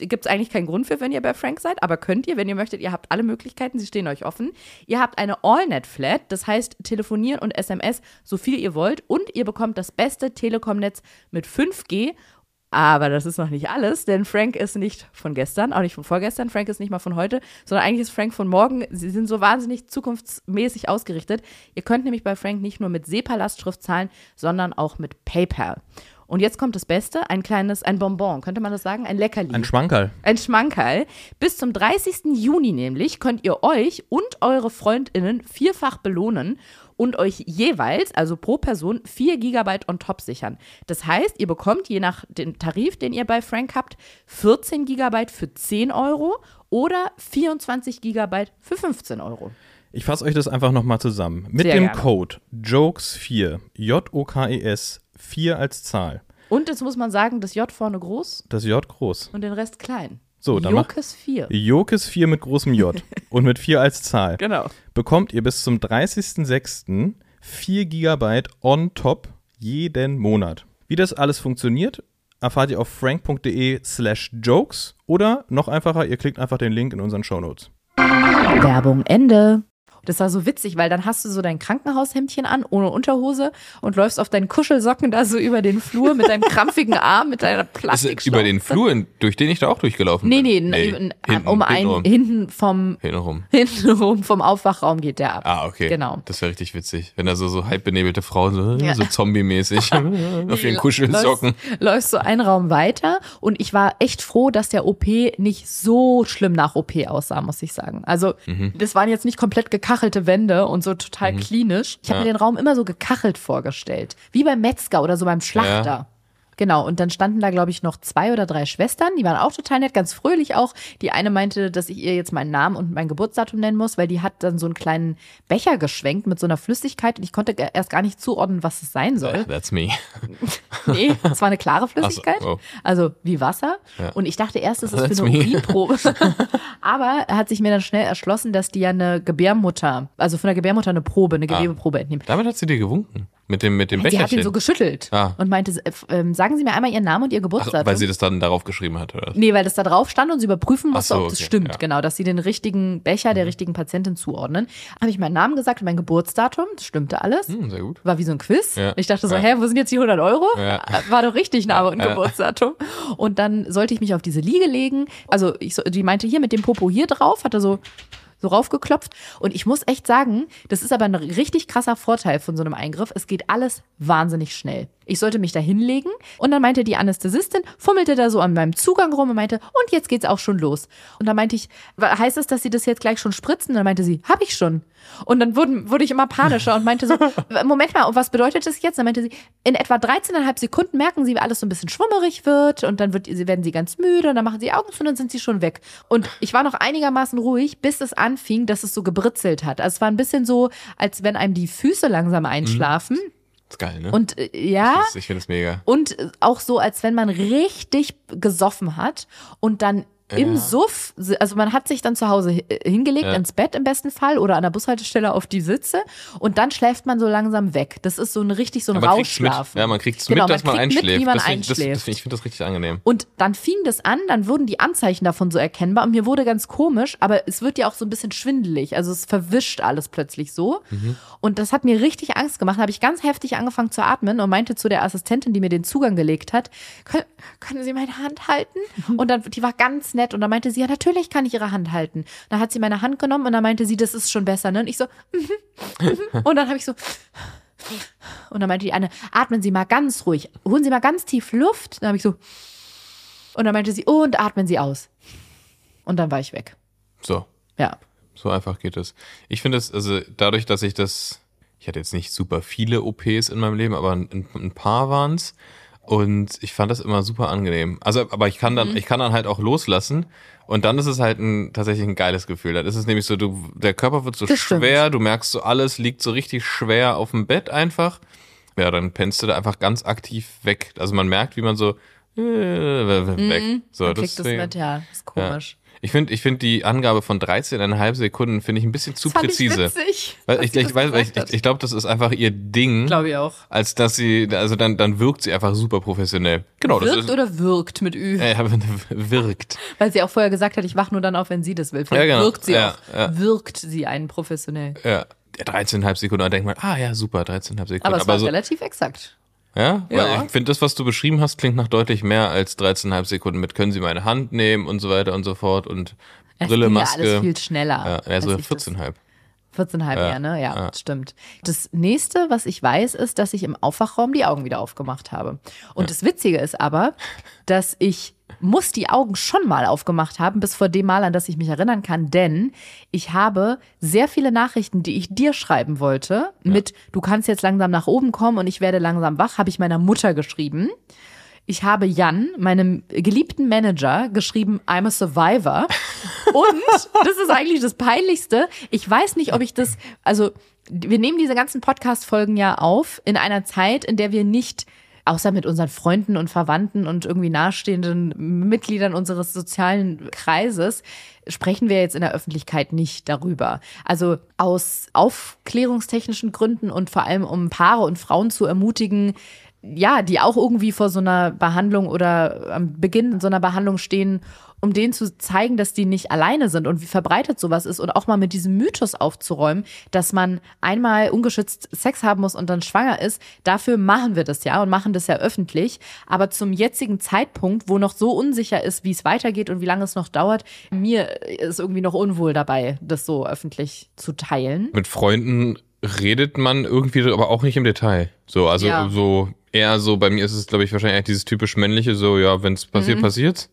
Speaker 1: Gibt es eigentlich keinen Grund für, wenn ihr bei Frank seid, aber könnt ihr, wenn ihr möchtet. Ihr habt alle Möglichkeiten, sie stehen euch offen. Ihr habt eine Allnet-Flat, das heißt telefonieren und SMS so viel ihr wollt und ihr bekommt das beste Telekom-Netz mit 5G. Aber das ist noch nicht alles, denn Frank ist nicht von gestern, auch nicht von vorgestern. Frank ist nicht mal von heute, sondern eigentlich ist Frank von morgen. Sie sind so wahnsinnig zukunftsmäßig ausgerichtet. Ihr könnt nämlich bei Frank nicht nur mit SEPA-Lastschrift zahlen, sondern auch mit PayPal. Und jetzt kommt das Beste, ein kleines, ein Bonbon, könnte man das sagen? Ein Leckerli.
Speaker 3: Ein Schmankerl.
Speaker 1: Ein Schmankerl. Bis zum 30. Juni nämlich könnt ihr euch und eure FreundInnen vierfach belohnen und euch jeweils, also pro Person, 4 Gigabyte on top sichern. Das heißt, ihr bekommt je nach dem Tarif, den ihr bei Frank habt, 14 Gigabyte für 10 Euro oder 24 Gigabyte für 15 Euro.
Speaker 3: Ich fasse euch das einfach nochmal zusammen. Mit
Speaker 1: Sehr
Speaker 3: dem
Speaker 1: gerne.
Speaker 3: Code JOKES4, J-O-K-E-S, 4 als Zahl.
Speaker 1: Und jetzt muss man sagen, das J vorne groß
Speaker 3: Das J groß.
Speaker 1: und den Rest klein.
Speaker 3: So, dann
Speaker 1: Jokes 4.
Speaker 3: JOKES4 mit großem J *laughs* und mit 4 als Zahl.
Speaker 1: Genau.
Speaker 3: Bekommt ihr bis zum 30.06. 4 Gigabyte on top jeden Monat. Wie das alles funktioniert, erfahrt ihr auf frank.de slash jokes oder noch einfacher, ihr klickt einfach den Link in unseren Shownotes.
Speaker 1: Werbung Ende. Das war so witzig, weil dann hast du so dein Krankenhaushemdchen an, ohne Unterhose und läufst auf deinen Kuschelsocken da so über den Flur mit deinem krampfigen Arm, mit deiner *laughs* Plastik.
Speaker 2: über den Flur, durch den ich da auch durchgelaufen
Speaker 1: Nee,
Speaker 2: bin?
Speaker 1: nee, nee,
Speaker 2: hinten,
Speaker 1: um einen, hinten vom,
Speaker 2: Hintenrum. *laughs*
Speaker 1: hintenrum vom Aufwachraum geht der ab.
Speaker 2: Ah, okay.
Speaker 1: Genau.
Speaker 2: Das wäre richtig witzig. Wenn da so, so halb benebelte Frauen so,
Speaker 1: Ja.
Speaker 2: so zombie-mäßig *laughs* auf ihren Kuschelsocken.
Speaker 1: Läufst, läufst so einen Raum weiter und ich war echt froh, dass der OP nicht so schlimm nach OP aussah, muss ich sagen. Also,
Speaker 2: Mhm.
Speaker 1: das waren jetzt nicht komplett gekachelte Wände und so total klinisch. Ich habe
Speaker 2: Ja.
Speaker 1: mir den Raum immer so gekachelt vorgestellt. Wie beim Metzger oder so beim Schlachter.
Speaker 2: Ja.
Speaker 1: Genau, und dann standen da, glaube ich, noch zwei oder drei Schwestern, die waren auch total nett, ganz fröhlich auch. Die eine meinte, dass ich ihr jetzt meinen Namen und mein Geburtsdatum nennen muss, weil die hat dann so einen kleinen Becher geschwenkt mit so einer Flüssigkeit und ich konnte erst gar nicht zuordnen, was es sein soll.
Speaker 2: That's me. *laughs*
Speaker 1: Nee, es war eine klare Flüssigkeit.
Speaker 2: oh.
Speaker 1: Also wie Wasser.
Speaker 2: Ja.
Speaker 1: Und ich dachte erst, es ist
Speaker 2: That's
Speaker 1: für eine. Urinprobe. *laughs* Aber er hat sich mir dann schnell erschlossen, dass die ja eine Gebärmutter, also von der Gebärmutter eine Probe, eine Gewebeprobe entnehmen.
Speaker 2: Damit hat sie dir gewunken. Mit dem, mit dem
Speaker 1: Sie hat ihn so geschüttelt
Speaker 2: Ah.
Speaker 1: und meinte, äh, ähm, sagen Sie mir einmal Ihren Namen und Ihr
Speaker 2: Ach,
Speaker 1: Geburtsdatum.
Speaker 2: weil sie das dann darauf geschrieben hat, oder?
Speaker 1: Nee, weil das da drauf stand und sie überprüfen musste,
Speaker 2: Ach so,
Speaker 1: ob das
Speaker 2: okay,
Speaker 1: stimmt.
Speaker 2: ja. Mhm.
Speaker 1: Genau, dass sie den richtigen Becher der richtigen Patientin zuordnen. Habe ich meinen Namen gesagt und mein Geburtsdatum. Das stimmte alles.
Speaker 2: Hm, sehr gut.
Speaker 1: War wie so ein Quiz.
Speaker 2: Ja.
Speaker 1: Ich dachte so,
Speaker 2: Ja.
Speaker 1: hä, wo sind jetzt die 100 Euro?
Speaker 2: Ja.
Speaker 1: Äh, War doch richtig Name und. Geburtsdatum. Und dann sollte ich mich auf diese Liege legen. Also ich, die meinte hier mit dem Popo hier drauf, hat er so so raufgeklopft. Und ich muss echt sagen, das ist aber ein richtig krasser Vorteil von so einem Eingriff. Es geht alles wahnsinnig schnell. Ich sollte mich da hinlegen und dann meinte die Anästhesistin, fummelte da so an meinem Zugang rum und meinte, und jetzt geht's auch schon los. Und dann meinte ich, "Wa- heißt das, dass Sie das jetzt gleich schon spritzen? Und dann meinte sie, hab ich schon. Und dann wurden, wurde ich immer panischer und meinte so, *laughs* Moment mal, und was bedeutet das jetzt? Dann meinte sie, in etwa 13,5 Sekunden merken sie, wie alles so ein bisschen schwummerig wird und dann wird, werden sie ganz müde und dann machen sie Augen zu und dann sind sie schon weg. Und ich war noch einigermaßen ruhig, bis es anfing, dass es so gebritzelt hat. Also es war ein bisschen so, als wenn einem die Füße langsam einschlafen.
Speaker 2: Ist geil, ne?
Speaker 1: Und äh, ja,
Speaker 2: Das- ich finde es mega.
Speaker 1: und äh, auch so, als wenn man richtig gesoffen hat und dann im
Speaker 2: Ja.
Speaker 1: Suff, also man hat sich dann zu Hause äh, hingelegt,
Speaker 2: Ja.
Speaker 1: ins Bett im besten Fall oder an der Bushaltestelle auf die Sitze und dann schläft man so langsam weg. Das ist so ein richtig so ein
Speaker 2: man mit.
Speaker 1: Rausschlafen.
Speaker 2: Ja, man kriegt es
Speaker 1: Genau,
Speaker 2: mit, dass man,
Speaker 1: mit,
Speaker 2: einschläft.
Speaker 1: wie man
Speaker 2: das find das,
Speaker 1: einschläft.
Speaker 2: das find ich finde das richtig angenehm.
Speaker 1: Und dann fing das an, dann wurden die Anzeichen davon so erkennbar und mir wurde ganz komisch, aber es wird ja auch so ein bisschen schwindelig. Also es verwischt alles plötzlich so. Und das hat mir richtig Angst gemacht. Da habe ich ganz heftig angefangen zu atmen und meinte zu der Assistentin, die mir den Zugang gelegt hat, können, können Sie meine Hand halten? *laughs* Und dann, die war ganz nett und dann meinte sie, ja, natürlich kann ich Ihre Hand halten. Dann hat sie meine Hand genommen und dann meinte sie, das ist schon besser. Ne? Und ich so, mhm, mhm. und dann habe ich so, und dann meinte die eine, atmen Sie mal ganz ruhig, holen Sie mal ganz tief Luft. Dann habe ich so, und dann meinte sie, und atmen Sie aus. Und dann war ich weg.
Speaker 2: So,
Speaker 1: Ja.
Speaker 2: so einfach geht es. Ich finde es, also dadurch, dass ich das, ich hatte jetzt nicht super viele OPs in meinem Leben, aber ein, ein paar waren's Und ich fand das immer super angenehm. Also, aber ich kann
Speaker 1: Mhm.
Speaker 2: dann, ich kann dann halt auch loslassen. Und dann ist es halt ein, tatsächlich ein geiles Gefühl. Dann ist es nämlich so, du, der Körper wird so
Speaker 1: Das stimmt.
Speaker 2: schwer, du merkst so, alles liegt so richtig schwer auf dem Bett einfach. Ja, dann pennst du da einfach ganz aktiv weg. Also man merkt, wie man so, äh, weg. So,
Speaker 1: Man kriegt das
Speaker 2: deswegen-
Speaker 1: mit, ja. Das ist komisch.
Speaker 2: Ich finde, ich finde die Angabe von 13,5 Sekunden finde ich ein bisschen zu
Speaker 1: Das
Speaker 2: präzise.
Speaker 1: Ich witzig,
Speaker 2: Weil ich, ich,
Speaker 1: das
Speaker 2: weiß, ich, ich, ich glaube, das ist einfach ihr Ding,
Speaker 1: Glaube ich auch.
Speaker 2: als dass sie, also dann, dann wirkt sie einfach super professionell. Genau, das
Speaker 1: Wirkt
Speaker 2: ist.
Speaker 1: oder wirkt mit Ü?
Speaker 2: Äh, *laughs* wirkt.
Speaker 1: Weil sie auch vorher gesagt hat, ich wach nur dann auf, wenn sie das will.
Speaker 2: Ja, genau.
Speaker 1: Wirkt sie
Speaker 2: Ja,
Speaker 1: auch.
Speaker 2: ja.
Speaker 1: Wirkt sie einen professionell.
Speaker 2: Ja. Ja, 13,5 Sekunden, da denkt man, ah ja, super, 13,5 Sekunden.
Speaker 1: Aber es war
Speaker 2: so,
Speaker 1: relativ exakt.
Speaker 2: Ja,
Speaker 1: Ja.
Speaker 2: weil ich finde, das, was du beschrieben hast, klingt nach deutlich mehr als 13,5 Sekunden mit können Sie meine Hand nehmen und so weiter und so fort und
Speaker 1: Es
Speaker 2: Brille,
Speaker 1: ging ja
Speaker 2: Maske.
Speaker 1: alles viel schneller.
Speaker 2: ja, ja, so
Speaker 1: als ich das-
Speaker 2: 14,5.
Speaker 1: 14,5
Speaker 2: Ja,
Speaker 1: Jahre, ne? Ja,
Speaker 2: ja.
Speaker 1: das stimmt. Das nächste, was ich weiß, ist, dass ich im Aufwachraum die Augen wieder aufgemacht habe. Und das Witzige ist aber, dass ich muss die Augen schon mal aufgemacht haben, bis vor dem Mal, an das ich mich erinnern kann, denn ich habe sehr viele Nachrichten, die ich dir schreiben wollte, mit du kannst jetzt langsam nach oben kommen und ich werde langsam wach, habe ich meiner Mutter geschrieben. Ich habe Jan, meinem geliebten Manager, geschrieben, I'm a survivor. *laughs* Und das ist eigentlich das Peinlichste. Ich weiß nicht, ob ich das, also wir nehmen diese ganzen Podcast-Folgen ja auf in einer Zeit, in der wir nicht außer mit unseren Freunden und Verwandten und irgendwie nahestehenden Mitgliedern unseres sozialen Kreises sprechen wir jetzt in der Öffentlichkeit nicht darüber. Also aus aufklärungstechnischen Gründen und vor allem um Paare und Frauen zu ermutigen, ja, die auch irgendwie vor so einer Behandlung oder am Beginn so einer Behandlung stehen, um denen zu zeigen, dass die nicht alleine sind und wie verbreitet sowas ist und auch mal mit diesem Mythos aufzuräumen, dass man einmal ungeschützt Sex haben muss und dann schwanger ist. Dafür machen wir das ja und machen das ja öffentlich. Aber zum jetzigen Zeitpunkt, wo noch so unsicher ist, wie es weitergeht und wie lange es noch dauert, mir ist irgendwie noch unwohl dabei, das so öffentlich zu teilen.
Speaker 2: Mit Freunden redet man irgendwie, aber auch nicht im Detail. So, also
Speaker 1: Ja.
Speaker 2: so eher so, bei mir ist es, glaube ich, wahrscheinlich dieses typisch männliche, so, ja, wenn es
Speaker 1: Mhm.
Speaker 2: passiert, passiert's.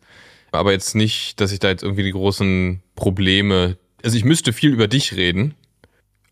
Speaker 2: Aber jetzt nicht, dass ich da jetzt irgendwie die großen Probleme. Also ich müsste viel über dich reden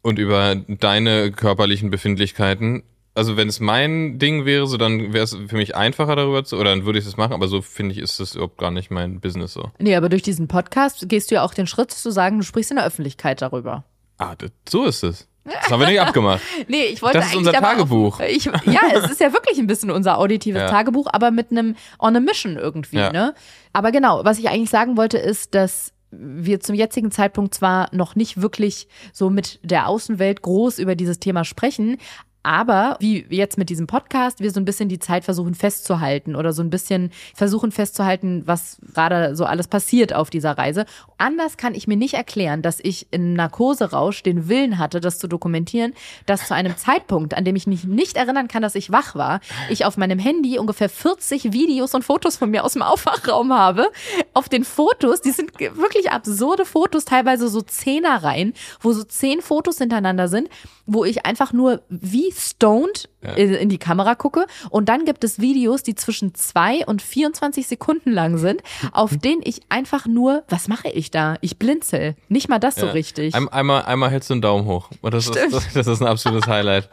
Speaker 2: und über deine körperlichen Befindlichkeiten. Also wenn es mein Ding wäre, so dann wäre es für mich einfacher darüber zu, oder dann würde ich es machen, aber so finde ich, ist das überhaupt gar nicht mein Business so.
Speaker 1: Nee, aber durch diesen Podcast gehst du ja auch den Schritt zu sagen, du sprichst in der Öffentlichkeit darüber.
Speaker 2: Ah, das, so ist es. Das haben wir nicht abgemacht. *laughs*
Speaker 1: Nee, ich wollte
Speaker 2: Das ist unser Tagebuch.
Speaker 1: Auch, ich, ja, es ist ja wirklich ein bisschen unser auditives
Speaker 2: Ja.
Speaker 1: Tagebuch, aber mit einem on a mission irgendwie,
Speaker 2: Ja.
Speaker 1: ne? Aber genau, was ich eigentlich sagen wollte, ist, dass wir zum jetzigen Zeitpunkt zwar noch nicht wirklich so mit der Außenwelt groß über dieses Thema sprechen, aber wie jetzt mit diesem Podcast, wir so ein bisschen die Zeit versuchen festzuhalten oder so ein bisschen versuchen festzuhalten, was gerade so alles passiert auf dieser Reise. Anders kann ich mir nicht erklären, dass ich in Narkoserausch den Willen hatte, das zu dokumentieren, dass zu einem Zeitpunkt, an dem ich mich nicht erinnern kann, dass ich wach war, ich auf meinem Handy ungefähr 40 Videos und Fotos von mir aus dem Aufwachraum habe. Auf den Fotos, die sind wirklich absurde Fotos, teilweise so Zehnerreihen, wo so zehn Fotos hintereinander sind, wo ich einfach nur wie stoned in, in die Kamera gucke. Und dann gibt es Videos, die zwischen zwei und 24 Sekunden lang sind, *laughs* auf denen ich einfach nur, was mache ich da? Ich blinzel. Nicht mal das so
Speaker 2: Ja.
Speaker 1: richtig.
Speaker 2: Ein, einmal, einmal hältst du einen Daumen hoch. Und das, ist, das, *laughs* das ist ein absolutes Highlight.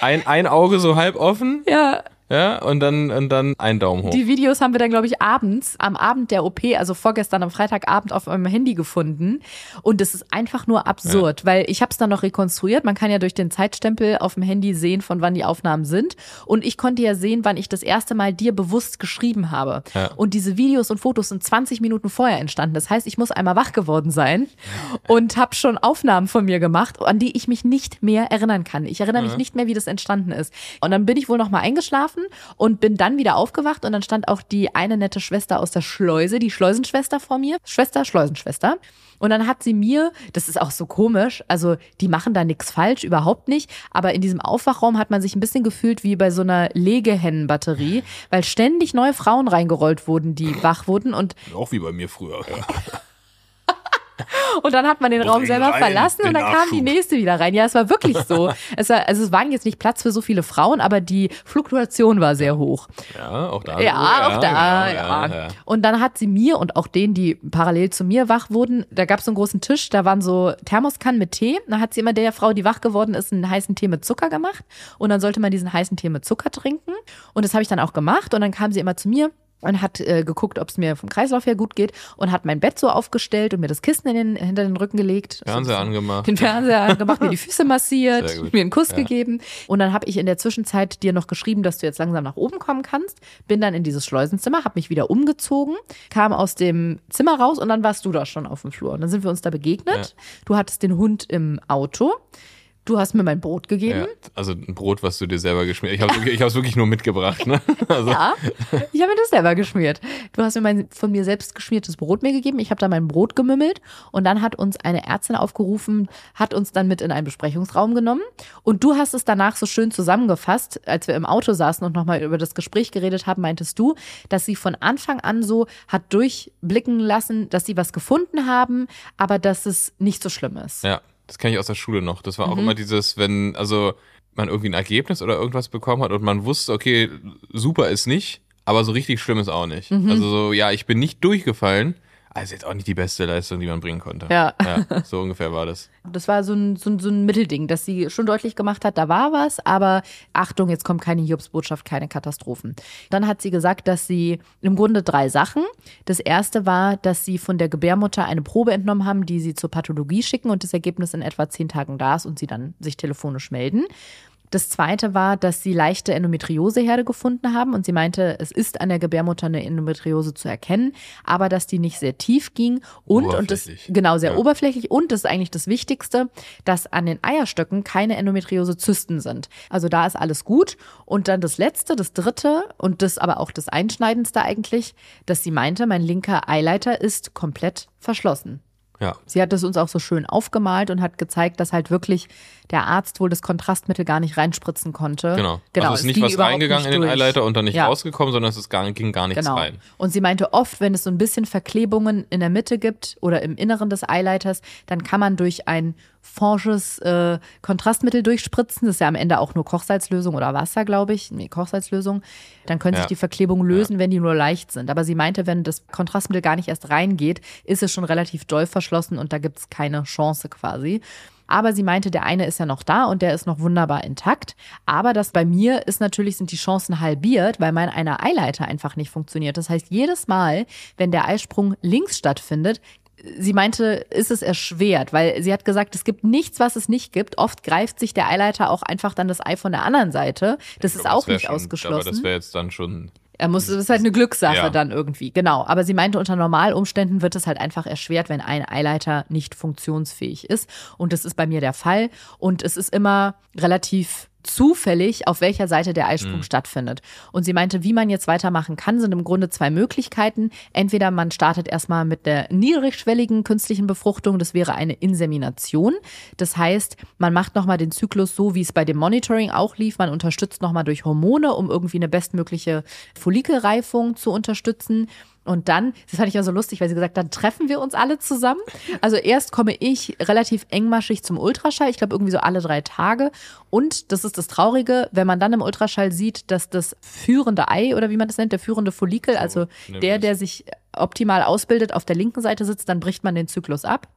Speaker 2: Ein, ein Auge so halb offen,
Speaker 1: ja,
Speaker 2: ja, und dann, und dann ein Daumen hoch.
Speaker 1: Die Videos haben wir dann, glaube ich, abends, am Abend der OP, also vorgestern am Freitagabend auf meinem Handy gefunden. Und es ist einfach nur absurd, weil ich habe es dann noch rekonstruiert. Man kann ja durch den Zeitstempel auf dem Handy sehen, von wann die Aufnahmen sind. Und ich konnte ja sehen, wann ich das erste Mal dir bewusst geschrieben habe.
Speaker 2: Ja.
Speaker 1: Und diese Videos und Fotos sind 20 Minuten vorher entstanden. Das heißt, ich muss einmal wach geworden sein und habe schon Aufnahmen von mir gemacht, an die ich mich nicht mehr erinnern kann. Ich erinnere mich nicht mehr, wie das entstanden ist. Und dann bin ich wohl noch mal eingeschlafen und bin dann wieder aufgewacht und dann stand auch die eine nette Schwester aus der Schleuse, die Schleusenschwester vor mir. Schwester, Schleusenschwester. Und dann hat sie mir, das ist auch so komisch, also die machen da nichts falsch, überhaupt nicht, aber in diesem Aufwachraum hat man sich ein bisschen gefühlt wie bei so einer Legehennenbatterie, weil ständig neue Frauen reingerollt wurden, die wach wurden und
Speaker 2: Auch wie bei mir früher. *laughs*
Speaker 1: Und dann hat man den Raum selber
Speaker 2: rein,
Speaker 1: verlassen und dann kam die
Speaker 2: Nachschub.
Speaker 1: nächste wieder rein. Ja, es war wirklich so. *laughs* es war, also es waren jetzt nicht Platz für so viele Frauen, aber die Fluktuation war sehr hoch.
Speaker 2: Ja, auch da.
Speaker 1: Ja, auch da,
Speaker 2: genau,
Speaker 1: ja,
Speaker 2: ja.
Speaker 1: Und dann hat sie mir und auch denen, die parallel zu mir wach wurden, da gab es so einen großen Tisch, da waren so Thermoskannen mit Tee. Da hat sie immer der Frau, die wach geworden ist, einen heißen Tee mit Zucker gemacht. Und dann sollte man diesen heißen Tee mit Zucker trinken. Und das habe ich dann auch gemacht. Und dann kam sie immer zu mir und hat äh, geguckt, ob es mir vom Kreislauf her gut geht und hat mein Bett so aufgestellt und mir das Kissen in den, hinter den Rücken gelegt.
Speaker 2: Fernseher
Speaker 1: So-
Speaker 2: angemacht.
Speaker 1: Den Fernseher angemacht, mir die Füße *laughs* massiert, mir einen Kuss
Speaker 2: Ja.
Speaker 1: gegeben. Und dann habe ich in der Zwischenzeit dir noch geschrieben, dass du jetzt langsam nach oben kommen kannst. Bin dann in dieses Schleusenzimmer, habe mich wieder umgezogen, kam aus dem Zimmer raus und dann warst du da schon auf dem Flur. Und dann sind wir uns da begegnet. Du hattest den Hund im Auto. Du hast mir mein Brot gegeben.
Speaker 2: Ja, also ein Brot, was du dir selber geschmiert hast. Ich habe es wirklich, wirklich nur mitgebracht. Ne? *laughs* Also,
Speaker 1: Ja, ich habe mir das selber geschmiert. Du hast mir mein von mir selbst geschmiertes Brot mir gegeben. Ich habe da mein Brot gemümmelt und dann hat uns eine Ärztin aufgerufen, hat uns dann mit in einen Besprechungsraum genommen und du hast es danach so schön zusammengefasst, als wir im Auto saßen und nochmal über das Gespräch geredet haben, meintest du, dass sie von Anfang an so hat durchblicken lassen, dass sie was gefunden haben, aber dass es nicht so schlimm ist.
Speaker 2: Ja, das kenne ich aus der Schule noch. Das war auch
Speaker 1: Mhm.
Speaker 2: immer dieses, wenn, also man irgendwie ein Ergebnis oder irgendwas bekommen hat und man wusste, okay, super ist nicht, aber so richtig schlimm ist auch nicht.
Speaker 1: Mhm.
Speaker 2: Also so, ja, ich bin nicht durchgefallen, also jetzt auch nicht die beste Leistung, die man bringen konnte.
Speaker 1: Ja.
Speaker 2: ja so ungefähr war das.
Speaker 1: Das war so ein, so, ein, so ein Mittelding, dass sie schon deutlich gemacht hat, da war was, aber Achtung, jetzt kommt keine Hiobsbotschaft, keine Katastrophen. Dann hat sie gesagt, dass sie im Grunde drei Sachen. Das erste war, dass sie von der Gebärmutter eine Probe entnommen haben, die sie zur Pathologie schicken und das Ergebnis in etwa zehn Tagen da ist und sie dann sich telefonisch melden. Das zweite war, dass sie leichte Endometrioseherde gefunden haben und sie meinte, es ist an der Gebärmutter eine Endometriose zu erkennen, aber dass die nicht sehr tief ging und, und das, genau, sehr
Speaker 2: Ja.
Speaker 1: oberflächlich und das ist eigentlich das Wichtigste, dass an den Eierstöcken keine Endometriose-Zysten sind. Also da ist alles gut. Und dann das letzte, das dritte und das aber auch das Einschneidendste eigentlich, dass sie meinte, mein linker Eileiter ist komplett verschlossen.
Speaker 2: Ja.
Speaker 1: Sie hat es uns auch so schön aufgemalt und hat gezeigt, dass halt wirklich der Arzt wohl das Kontrastmittel gar nicht reinspritzen konnte.
Speaker 2: Genau.
Speaker 1: genau
Speaker 2: also es ist nicht was reingegangen
Speaker 1: nicht
Speaker 2: in den. Eileiter und dann nicht
Speaker 1: Ja.
Speaker 2: rausgekommen, sondern es ist gar, ging gar nichts
Speaker 1: Genau.
Speaker 2: rein.
Speaker 1: Und sie meinte oft, wenn es so ein bisschen Verklebungen in der Mitte gibt oder im Inneren des Eileiters, dann kann man durch ein forsches äh, Kontrastmittel durchspritzen. Das ist ja am Ende auch nur Kochsalzlösung oder Wasser, glaube ich. Nee, Kochsalzlösung. Dann können sich
Speaker 2: Ja.
Speaker 1: die Verklebungen lösen, wenn die nur leicht sind. Aber sie meinte, wenn das Kontrastmittel gar nicht erst reingeht, ist es schon relativ doll verschlossen und da gibt es keine Chance quasi. Aber sie meinte, der eine ist ja noch da und der ist noch wunderbar intakt. Aber das bei mir ist natürlich, sind die Chancen halbiert, weil mein einer Eileiter einfach nicht funktioniert. Das heißt, jedes Mal, wenn der Eisprung links stattfindet, sie meinte, ist es erschwert, weil sie hat gesagt, es gibt nichts, was es nicht gibt. Oft greift sich der Eileiter auch einfach dann das Ei von der anderen Seite. Das
Speaker 2: Ich
Speaker 1: ist
Speaker 2: glaub,
Speaker 1: auch
Speaker 2: wär
Speaker 1: nicht
Speaker 2: schon,
Speaker 1: ausgeschlossen.
Speaker 2: Aber das wäre jetzt dann schon.
Speaker 1: Er muss, das ist halt eine Glückssache
Speaker 2: Ja.
Speaker 1: dann irgendwie, genau. Aber sie meinte, unter Normalumständen wird es halt einfach erschwert, wenn ein Eileiter nicht funktionsfähig ist. Und das ist bei mir der Fall. Und es ist immer relativ zufällig, auf welcher Seite der Eisprung stattfindet. Und sie meinte, wie man jetzt weitermachen kann, sind im Grunde zwei Möglichkeiten. Entweder man startet erstmal mit der niedrigschwelligen künstlichen Befruchtung, das wäre eine Insemination. Das heißt, man macht nochmal den Zyklus so, wie es bei dem Monitoring auch lief. Man unterstützt nochmal durch Hormone, um irgendwie eine bestmögliche Follikelreifung zu unterstützen. Und dann, das fand ich ja so lustig, weil sie gesagt hat, dann treffen wir uns alle zusammen. Also erst komme ich relativ engmaschig zum Ultraschall, ich glaube irgendwie so alle drei Tage. Und das ist das Traurige, wenn man dann im Ultraschall sieht, dass das führende Ei oder wie man das nennt, der führende Follikel, also
Speaker 2: nennen
Speaker 1: der,
Speaker 2: wir
Speaker 1: der sich optimal ausbildet, auf der linken Seite sitzt, dann bricht man den Zyklus ab.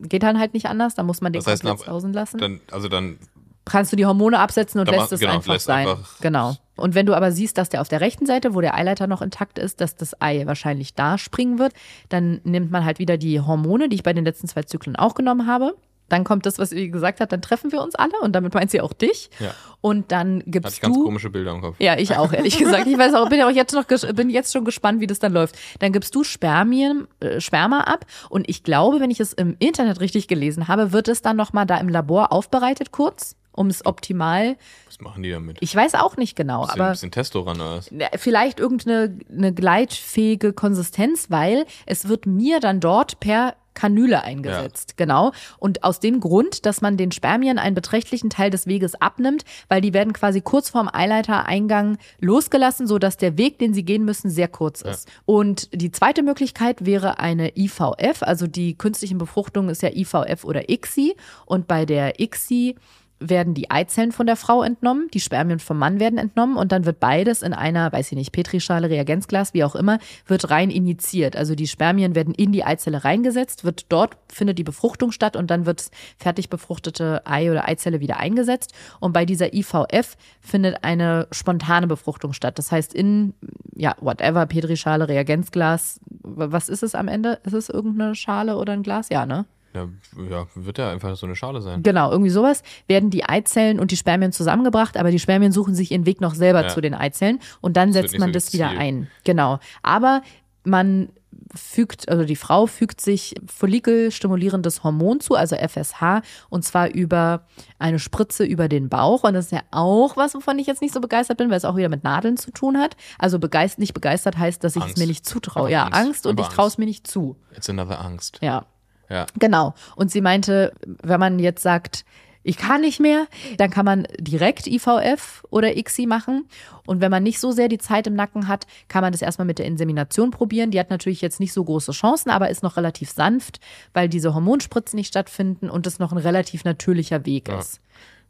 Speaker 1: Geht dann halt nicht anders, dann muss man den
Speaker 2: Das heißt,
Speaker 1: komplett sausen lassen
Speaker 2: Dann, also dann.
Speaker 1: kannst du die Hormone absetzen und lässt es
Speaker 2: genau,
Speaker 1: einfach
Speaker 2: lässt
Speaker 1: sein.
Speaker 2: einfach-
Speaker 1: genau. Und wenn du aber siehst, dass der auf der rechten Seite, wo der Eileiter noch intakt ist, dass das Ei wahrscheinlich da springen wird, dann nimmt man halt wieder die Hormone, die ich bei den letzten zwei Zyklen auch genommen habe. Dann kommt das, was sie gesagt hat, dann treffen wir uns alle und damit meint sie auch dich.
Speaker 2: Ja.
Speaker 1: Und dann
Speaker 2: Hatte
Speaker 1: gibst
Speaker 2: ich ganz
Speaker 1: du
Speaker 2: komische Bilder im Kopf.
Speaker 1: ja, ich auch, ehrlich *laughs* gesagt. Ich weiß auch, bin ja auch jetzt noch, bin jetzt schon gespannt, wie das dann läuft. Dann gibst du Spermien, äh, Sperma ab und ich glaube, wenn ich es im Internet richtig gelesen habe, wird es dann nochmal da im Labor aufbereitet kurz, um es optimal,
Speaker 2: Was machen die damit?
Speaker 1: ich weiß auch nicht genau,
Speaker 2: bisschen,
Speaker 1: aber
Speaker 2: bisschen Testo ran oder was?
Speaker 1: ja, vielleicht irgendeine eine gleitfähige Konsistenz, weil es wird mir dann dort per Kanüle eingesetzt, genau. Und aus dem Grund, dass man den Spermien einen beträchtlichen Teil des Weges abnimmt, weil die werden quasi kurz vorm Eileitereingang losgelassen, so dass der Weg, den sie gehen müssen, sehr kurz ist. Und die zweite Möglichkeit wäre eine IVF, also die künstliche Befruchtung ist ja IVF oder ICSI und bei der ICSI werden die Eizellen von der Frau entnommen, die Spermien vom Mann werden entnommen und dann wird beides in einer, weiß ich nicht, Petrischale, Reagenzglas, wie auch immer, wird rein injiziert. Also die Spermien werden in die Eizelle reingesetzt, wird dort findet die Befruchtung statt und dann wird fertig befruchtete Ei oder Eizelle wieder eingesetzt. Und bei dieser IVF findet eine spontane Befruchtung statt. Das heißt in, ja, whatever, Petrischale, Reagenzglas, was ist es am Ende? Ist es irgendeine Schale oder ein Glas? Ja, ne?
Speaker 2: Ja, ja, wird ja einfach so eine Schale sein.
Speaker 1: Genau, irgendwie sowas, werden die Eizellen und die Spermien zusammengebracht, aber die Spermien suchen sich ihren Weg noch selber
Speaker 2: Ja.
Speaker 1: zu den Eizellen und dann
Speaker 2: wird
Speaker 1: setzt man
Speaker 2: so
Speaker 1: das wieder ein. Genau. Aber man fügt, also die Frau fügt sich follikelstimulierendes Hormon zu, also FSH, und zwar über eine Spritze über den Bauch. Und das ist ja auch was, wovon ich jetzt nicht so begeistert bin, weil es auch wieder mit Nadeln zu tun hat. Also begeistert, nicht begeistert heißt, dass ich es
Speaker 2: Angst.
Speaker 1: mir nicht zutraue. Ja,
Speaker 2: Angst.
Speaker 1: Angst, und ich traue es mir nicht zu.
Speaker 2: It's another Angst.
Speaker 1: Ja.
Speaker 2: Ja.
Speaker 1: Genau. Und sie meinte, wenn man jetzt sagt, ich kann nicht mehr, dann kann man direkt IVF oder ICSI machen. Und wenn man nicht so sehr die Zeit im Nacken hat, kann man das erstmal mit der Insemination probieren. Die hat natürlich jetzt nicht so große Chancen, aber ist noch relativ sanft, weil diese Hormonspritzen nicht stattfinden und es noch ein relativ natürlicher Weg
Speaker 2: Ja.
Speaker 1: ist.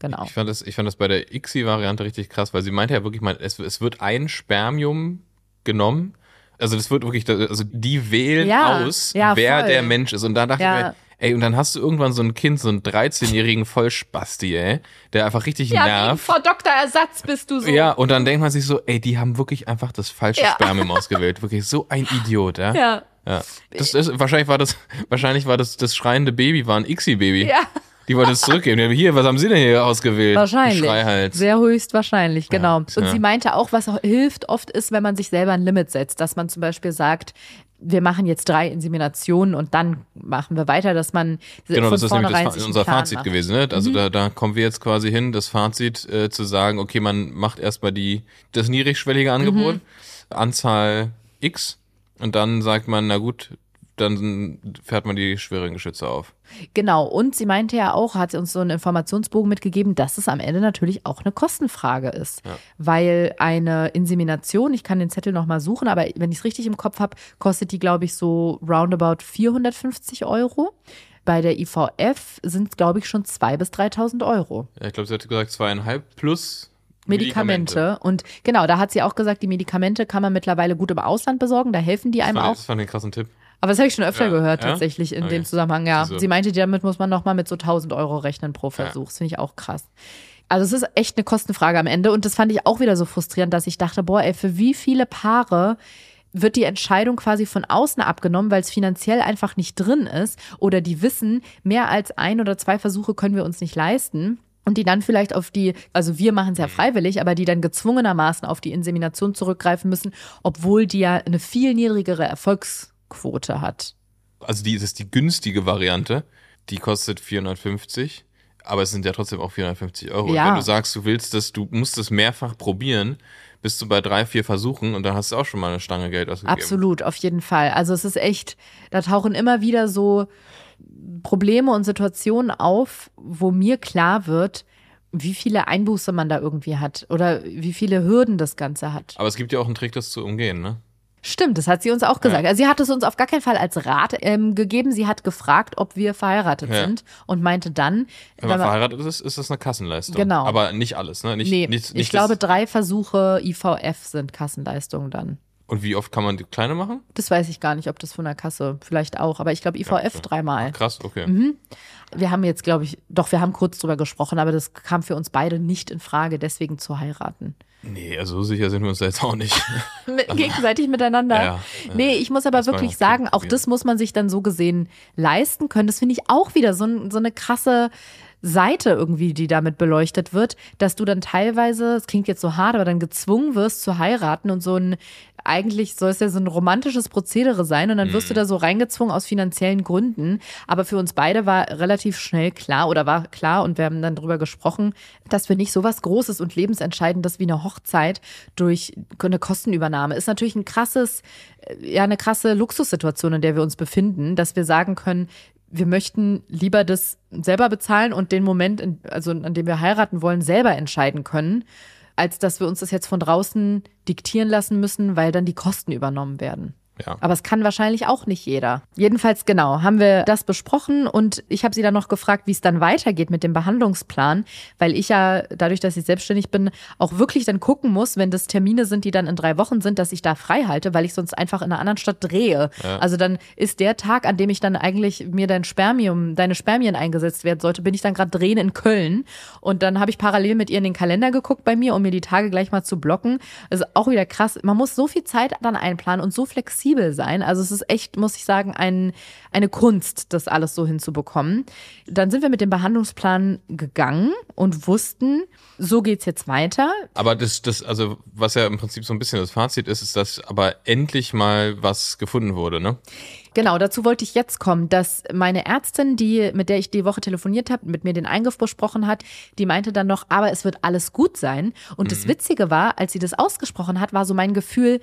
Speaker 1: Genau.
Speaker 2: Ich fand, das, ich fand das bei der ICSI-Variante richtig krass, weil sie meinte ja wirklich, es, es wird ein Spermium genommen. Also das wird wirklich, also die wählen
Speaker 1: Ja,
Speaker 2: aus,
Speaker 1: ja,
Speaker 2: wer
Speaker 1: voll.
Speaker 2: der Mensch ist. Und da dachte
Speaker 1: Ja.
Speaker 2: ich mir, ey, und dann hast du irgendwann so ein Kind, so einen 13-jährigen Vollspasti, ey, der einfach richtig nervt.
Speaker 1: Frau Dr. Ersatz bist du so.
Speaker 2: Ja, und dann denkt man sich so, ey, die haben wirklich einfach das falsche
Speaker 1: Ja.
Speaker 2: Spermium ausgewählt. Wirklich so ein Idiot, ja.
Speaker 1: Ja.
Speaker 2: ja. Das ist, wahrscheinlich war das, wahrscheinlich war das, das schreiende Baby war ein ICSI-Baby.
Speaker 1: Ja.
Speaker 2: Die wollen es zurückgeben. Hier, was haben Sie denn hier ausgewählt?
Speaker 1: Wahrscheinlich.
Speaker 2: Schreihals.
Speaker 1: Sehr höchstwahrscheinlich, genau. und
Speaker 2: ja.
Speaker 1: sie meinte auch, was hilft oft ist, wenn man sich selber ein Limit setzt, dass man zum Beispiel sagt, wir machen jetzt drei Inseminationen und dann machen wir weiter, dass man
Speaker 2: Genau, das ist nämlich das, unser Fazit
Speaker 1: macht. Mhm.
Speaker 2: gewesen. Ne? Also da, da kommen wir jetzt quasi hin, das Fazit äh, zu sagen, okay, man macht erstmal die, das niedrigschwellige Angebot,
Speaker 1: Mhm.
Speaker 2: Anzahl X und dann sagt man, na gut, dann fährt man die schweren Geschütze auf.
Speaker 1: Genau, und sie meinte ja auch, hat sie uns so einen Informationsbogen mitgegeben, dass es am Ende natürlich auch eine Kostenfrage ist.
Speaker 2: Ja.
Speaker 1: Weil eine Insemination, ich kann den Zettel nochmal suchen, aber wenn ich es richtig im Kopf habe, kostet die, glaube ich, so roundabout 450 Euro. Bei der IVF sind es, glaube ich, schon 2.000 bis 3.000 Euro.
Speaker 2: Ja, ich glaube, sie hat gesagt zweieinhalb plus
Speaker 1: Medikamente. Und genau, da hat sie auch gesagt, die Medikamente kann man mittlerweile gut im Ausland besorgen, da helfen die
Speaker 2: Das
Speaker 1: einem
Speaker 2: fand,
Speaker 1: auch.
Speaker 2: das fand ich einen krassen Tipp.
Speaker 1: Aber das habe ich schon öfter
Speaker 2: Ja,
Speaker 1: gehört,
Speaker 2: ja?
Speaker 1: tatsächlich in
Speaker 2: Okay.
Speaker 1: dem Zusammenhang. Ja,
Speaker 2: Also-
Speaker 1: sie meinte, damit muss man nochmal mit so 1000 Euro rechnen pro Versuch. Das finde ich auch krass. Also es ist echt eine Kostenfrage am Ende. Und das fand ich auch wieder so frustrierend, dass ich dachte, boah, ey, für wie viele Paare wird die Entscheidung quasi von außen abgenommen, weil es finanziell einfach nicht drin ist oder die wissen, mehr als ein oder zwei Versuche können wir uns nicht leisten. Und die dann vielleicht auf die, also wir machen es ja freiwillig, aber die dann gezwungenermaßen auf die Insemination zurückgreifen müssen, obwohl die ja eine viel niedrigere Erfolgsquote hat.
Speaker 2: Also die das ist die günstige Variante, die kostet 450, aber es sind ja trotzdem auch 450 Euro.
Speaker 1: Ja.
Speaker 2: Und wenn du sagst, du willst das, du musst es mehrfach probieren, bist du bei drei, vier Versuchen und dann hast du auch schon mal eine Stange Geld ausgegeben.
Speaker 1: Absolut, auf jeden Fall. Also es ist echt, da tauchen immer wieder so Probleme und Situationen auf, wo mir klar wird, wie viele Einbuße man da irgendwie hat oder wie viele Hürden das Ganze hat.
Speaker 2: Aber es gibt ja auch einen Trick, das zu umgehen, ne?
Speaker 1: Stimmt, das hat sie uns auch gesagt.
Speaker 2: Ja.
Speaker 1: Also sie hat es uns auf gar keinen Fall als Rat ähm, gegeben. Sie hat gefragt, ob wir verheiratet
Speaker 2: Ja.
Speaker 1: sind und meinte dann,
Speaker 2: Wenn
Speaker 1: wenn
Speaker 2: man verheiratet ist, ist das eine Kassenleistung.
Speaker 1: Genau.
Speaker 2: Aber nicht alles, ne? Nicht,
Speaker 1: nee,
Speaker 2: nicht,
Speaker 1: ich
Speaker 2: nicht
Speaker 1: glaube,
Speaker 2: das,
Speaker 1: drei Versuche IVF sind Kassenleistungen dann.
Speaker 2: Und wie oft kann man die kleine machen?
Speaker 1: Das weiß ich gar nicht, ob das von der Kasse vielleicht auch, aber ich glaube IVF
Speaker 2: Ja,
Speaker 1: dreimal.
Speaker 2: Krass, okay.
Speaker 1: Mhm. Wir haben jetzt, glaube ich, doch, wir haben kurz drüber gesprochen, aber das kam für uns beide nicht in Frage, deswegen zu heiraten.
Speaker 2: Nee, also so sicher sind wir uns da jetzt auch nicht. *laughs*
Speaker 1: Gegenseitig miteinander.
Speaker 2: Ja, ja.
Speaker 1: nee, ich muss aber wirklich sagen, auch das muss man sich dann so gesehen leisten können. Das finde ich auch wieder so, so eine krasse Seite irgendwie, die damit beleuchtet wird, dass du dann teilweise, es klingt jetzt so hart, aber dann gezwungen wirst zu heiraten und so ein, eigentlich soll es ja so ein romantisches Prozedere sein und dann wirst du da so reingezwungen aus finanziellen Gründen. Aber für uns beide war relativ schnell klar oder war klar und wir haben dann drüber gesprochen, dass wir nicht so was Großes und Lebensentscheidendes wie eine Hochzeit durch eine Kostenübernahme ist natürlich ein krasses, äh, ja, eine krasse Luxussituation, in der wir uns befinden, dass wir sagen können, wir möchten lieber das selber bezahlen und den Moment, also an dem wir heiraten wollen, selber entscheiden können, als dass wir uns das jetzt von draußen diktieren lassen müssen, weil dann die Kosten übernommen werden.
Speaker 2: Ja.
Speaker 1: Aber es kann wahrscheinlich auch nicht jeder. Jedenfalls genau, haben wir das besprochen und ich habe sie dann noch gefragt, wie es dann weitergeht mit dem Behandlungsplan, weil ich ja dadurch, dass ich selbstständig bin, auch wirklich dann gucken muss, wenn das Termine sind, die dann in drei Wochen sind, dass ich da frei halte, weil ich sonst einfach in einer anderen Stadt drehe.
Speaker 2: Ja.
Speaker 1: Also dann ist der Tag, an dem ich dann eigentlich mir dein Spermium, deine Spermien eingesetzt werden sollte, bin ich dann gerade drehen in Köln und dann habe ich parallel mit ihr in den Kalender geguckt bei mir, um mir die Tage gleich mal zu blocken. Also auch wieder krass. Man muss so viel Zeit dann einplanen und so flexibel sein. Also es ist echt, muss ich sagen, ein, eine Kunst, das alles so hinzubekommen. Dann sind wir mit dem Behandlungsplan gegangen und wussten, so geht's jetzt weiter.
Speaker 2: Aber das, das, also was ja im Prinzip so ein bisschen das Fazit ist, ist, dass aber endlich mal was gefunden wurde, ne?
Speaker 1: Genau, dazu wollte ich jetzt kommen, dass meine Ärztin, die, mit der ich die Woche telefoniert habe, mit mir den Eingriff besprochen hat, die meinte dann noch, aber es wird alles gut sein. Und das Witzige war, als sie das ausgesprochen hat, war so mein Gefühl,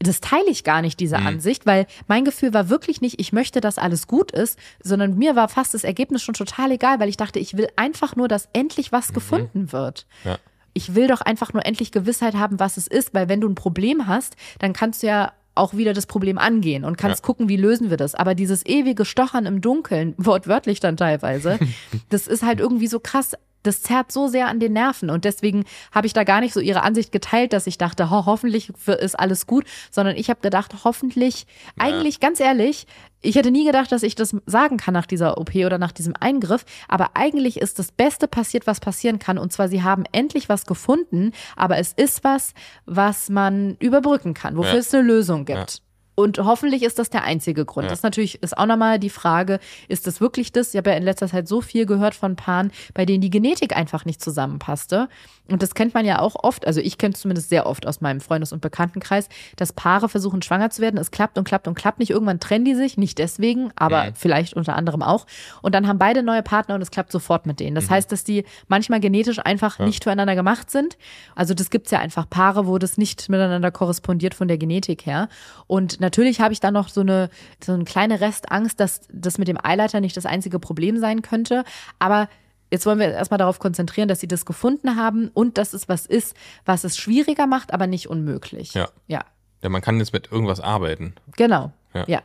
Speaker 1: das teile ich gar nicht, diese Ansicht, weil mein Gefühl war wirklich nicht, ich möchte, dass alles gut ist, sondern mir war fast das Ergebnis schon total egal, weil ich dachte, ich will einfach nur, dass endlich was gefunden wird.
Speaker 2: Ja.
Speaker 1: Ich will doch einfach nur endlich Gewissheit haben, was es ist, weil wenn du ein Problem hast, dann kannst du ja auch wieder das Problem angehen und kannst
Speaker 2: Ja.
Speaker 1: gucken, wie lösen wir das. Aber dieses ewige Stochern im Dunkeln, *laughs* wortwörtlich dann teilweise, *laughs* das ist halt irgendwie so krass. Das zerrt so sehr an den Nerven und deswegen habe ich da gar nicht so ihre Ansicht geteilt, dass ich dachte, ho, hoffentlich ist alles gut, sondern ich habe gedacht, hoffentlich, eigentlich ganz ehrlich, ich hätte nie gedacht, dass ich das sagen kann nach dieser OP oder nach diesem Eingriff, aber eigentlich ist das Beste passiert, was passieren kann und zwar sie haben endlich was gefunden, aber es ist was, was man überbrücken kann, wofür
Speaker 2: Ja.
Speaker 1: es eine Lösung gibt. Und hoffentlich ist das der einzige Grund.
Speaker 2: Ja.
Speaker 1: Das ist natürlich ist auch nochmal die Frage, ist das wirklich das? Ich habe ja in letzter Zeit so viel gehört von Paaren, bei denen die Genetik einfach nicht zusammenpasste. Und das kennt man ja auch oft, also ich kenne es zumindest sehr oft aus meinem Freundes- und Bekanntenkreis, dass Paare versuchen, schwanger zu werden. Es klappt und klappt und klappt nicht. Irgendwann trennen die sich, nicht deswegen, aber vielleicht unter anderem auch. Und dann haben beide neue Partner und es klappt sofort mit denen. Das heißt, dass die manchmal genetisch einfach nicht füreinander gemacht sind. Also das gibt es ja einfach Paare, wo das nicht miteinander korrespondiert von der Genetik her. Und natürlich habe ich da noch so eine, so eine kleine Restangst, dass das mit dem Eileiter nicht das einzige Problem sein könnte. Aber Jetzt wollen wir erstmal darauf konzentrieren, dass sie das gefunden haben und dass es was ist, was es schwieriger macht, aber nicht unmöglich.
Speaker 2: Ja.
Speaker 1: Ja,
Speaker 2: Ja, man kann jetzt mit irgendwas arbeiten.
Speaker 1: genau.
Speaker 2: Ja.
Speaker 1: Ja.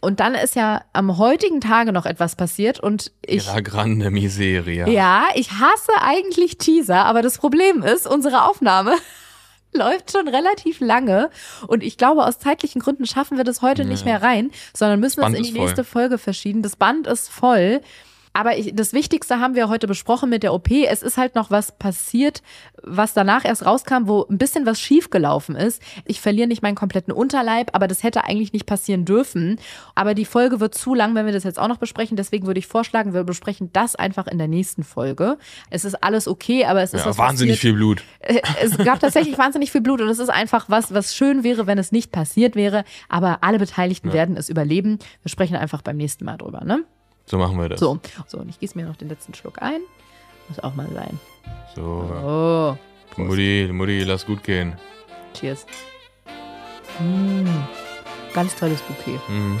Speaker 1: Und dann ist ja am heutigen Tage noch etwas passiert und ich.
Speaker 2: La grande Miseria.
Speaker 1: Ja, ich hasse eigentlich Teaser, aber das Problem ist, unsere Aufnahme läuft schon relativ lange und ich glaube, aus zeitlichen Gründen schaffen wir das heute nicht mehr rein, sondern müssen
Speaker 2: Das
Speaker 1: es in die
Speaker 2: ist voll.
Speaker 1: nächste Folge verschieben. Das Band ist voll. Aber ich, das Wichtigste haben wir heute besprochen mit der OP. Es ist halt noch was passiert, was danach erst rauskam, wo ein bisschen was schiefgelaufen ist. Ich verliere nicht meinen kompletten Unterleib, aber das hätte eigentlich nicht passieren dürfen. Aber die Folge wird zu lang, wenn wir das jetzt auch noch besprechen. Deswegen würde ich vorschlagen, wir besprechen das einfach in der nächsten Folge. Es ist alles okay, aber es ist
Speaker 2: Ja, wahnsinnig
Speaker 1: passiert.
Speaker 2: viel Blut.
Speaker 1: Äh, Es gab tatsächlich wahnsinnig viel Blut und es ist einfach was, was schön wäre, wenn es nicht passiert wäre. Aber alle Beteiligten werden es überleben. Wir sprechen einfach beim nächsten Mal drüber, ne?
Speaker 2: So machen wir das.
Speaker 1: So, so und ich gieße mir noch den letzten Schluck ein. Muss auch mal sein.
Speaker 2: So.
Speaker 1: Oh,
Speaker 2: Mutti, Mutti, lass gut gehen.
Speaker 1: cheers. Mm, ganz tolles Bouquet.
Speaker 2: Mhm.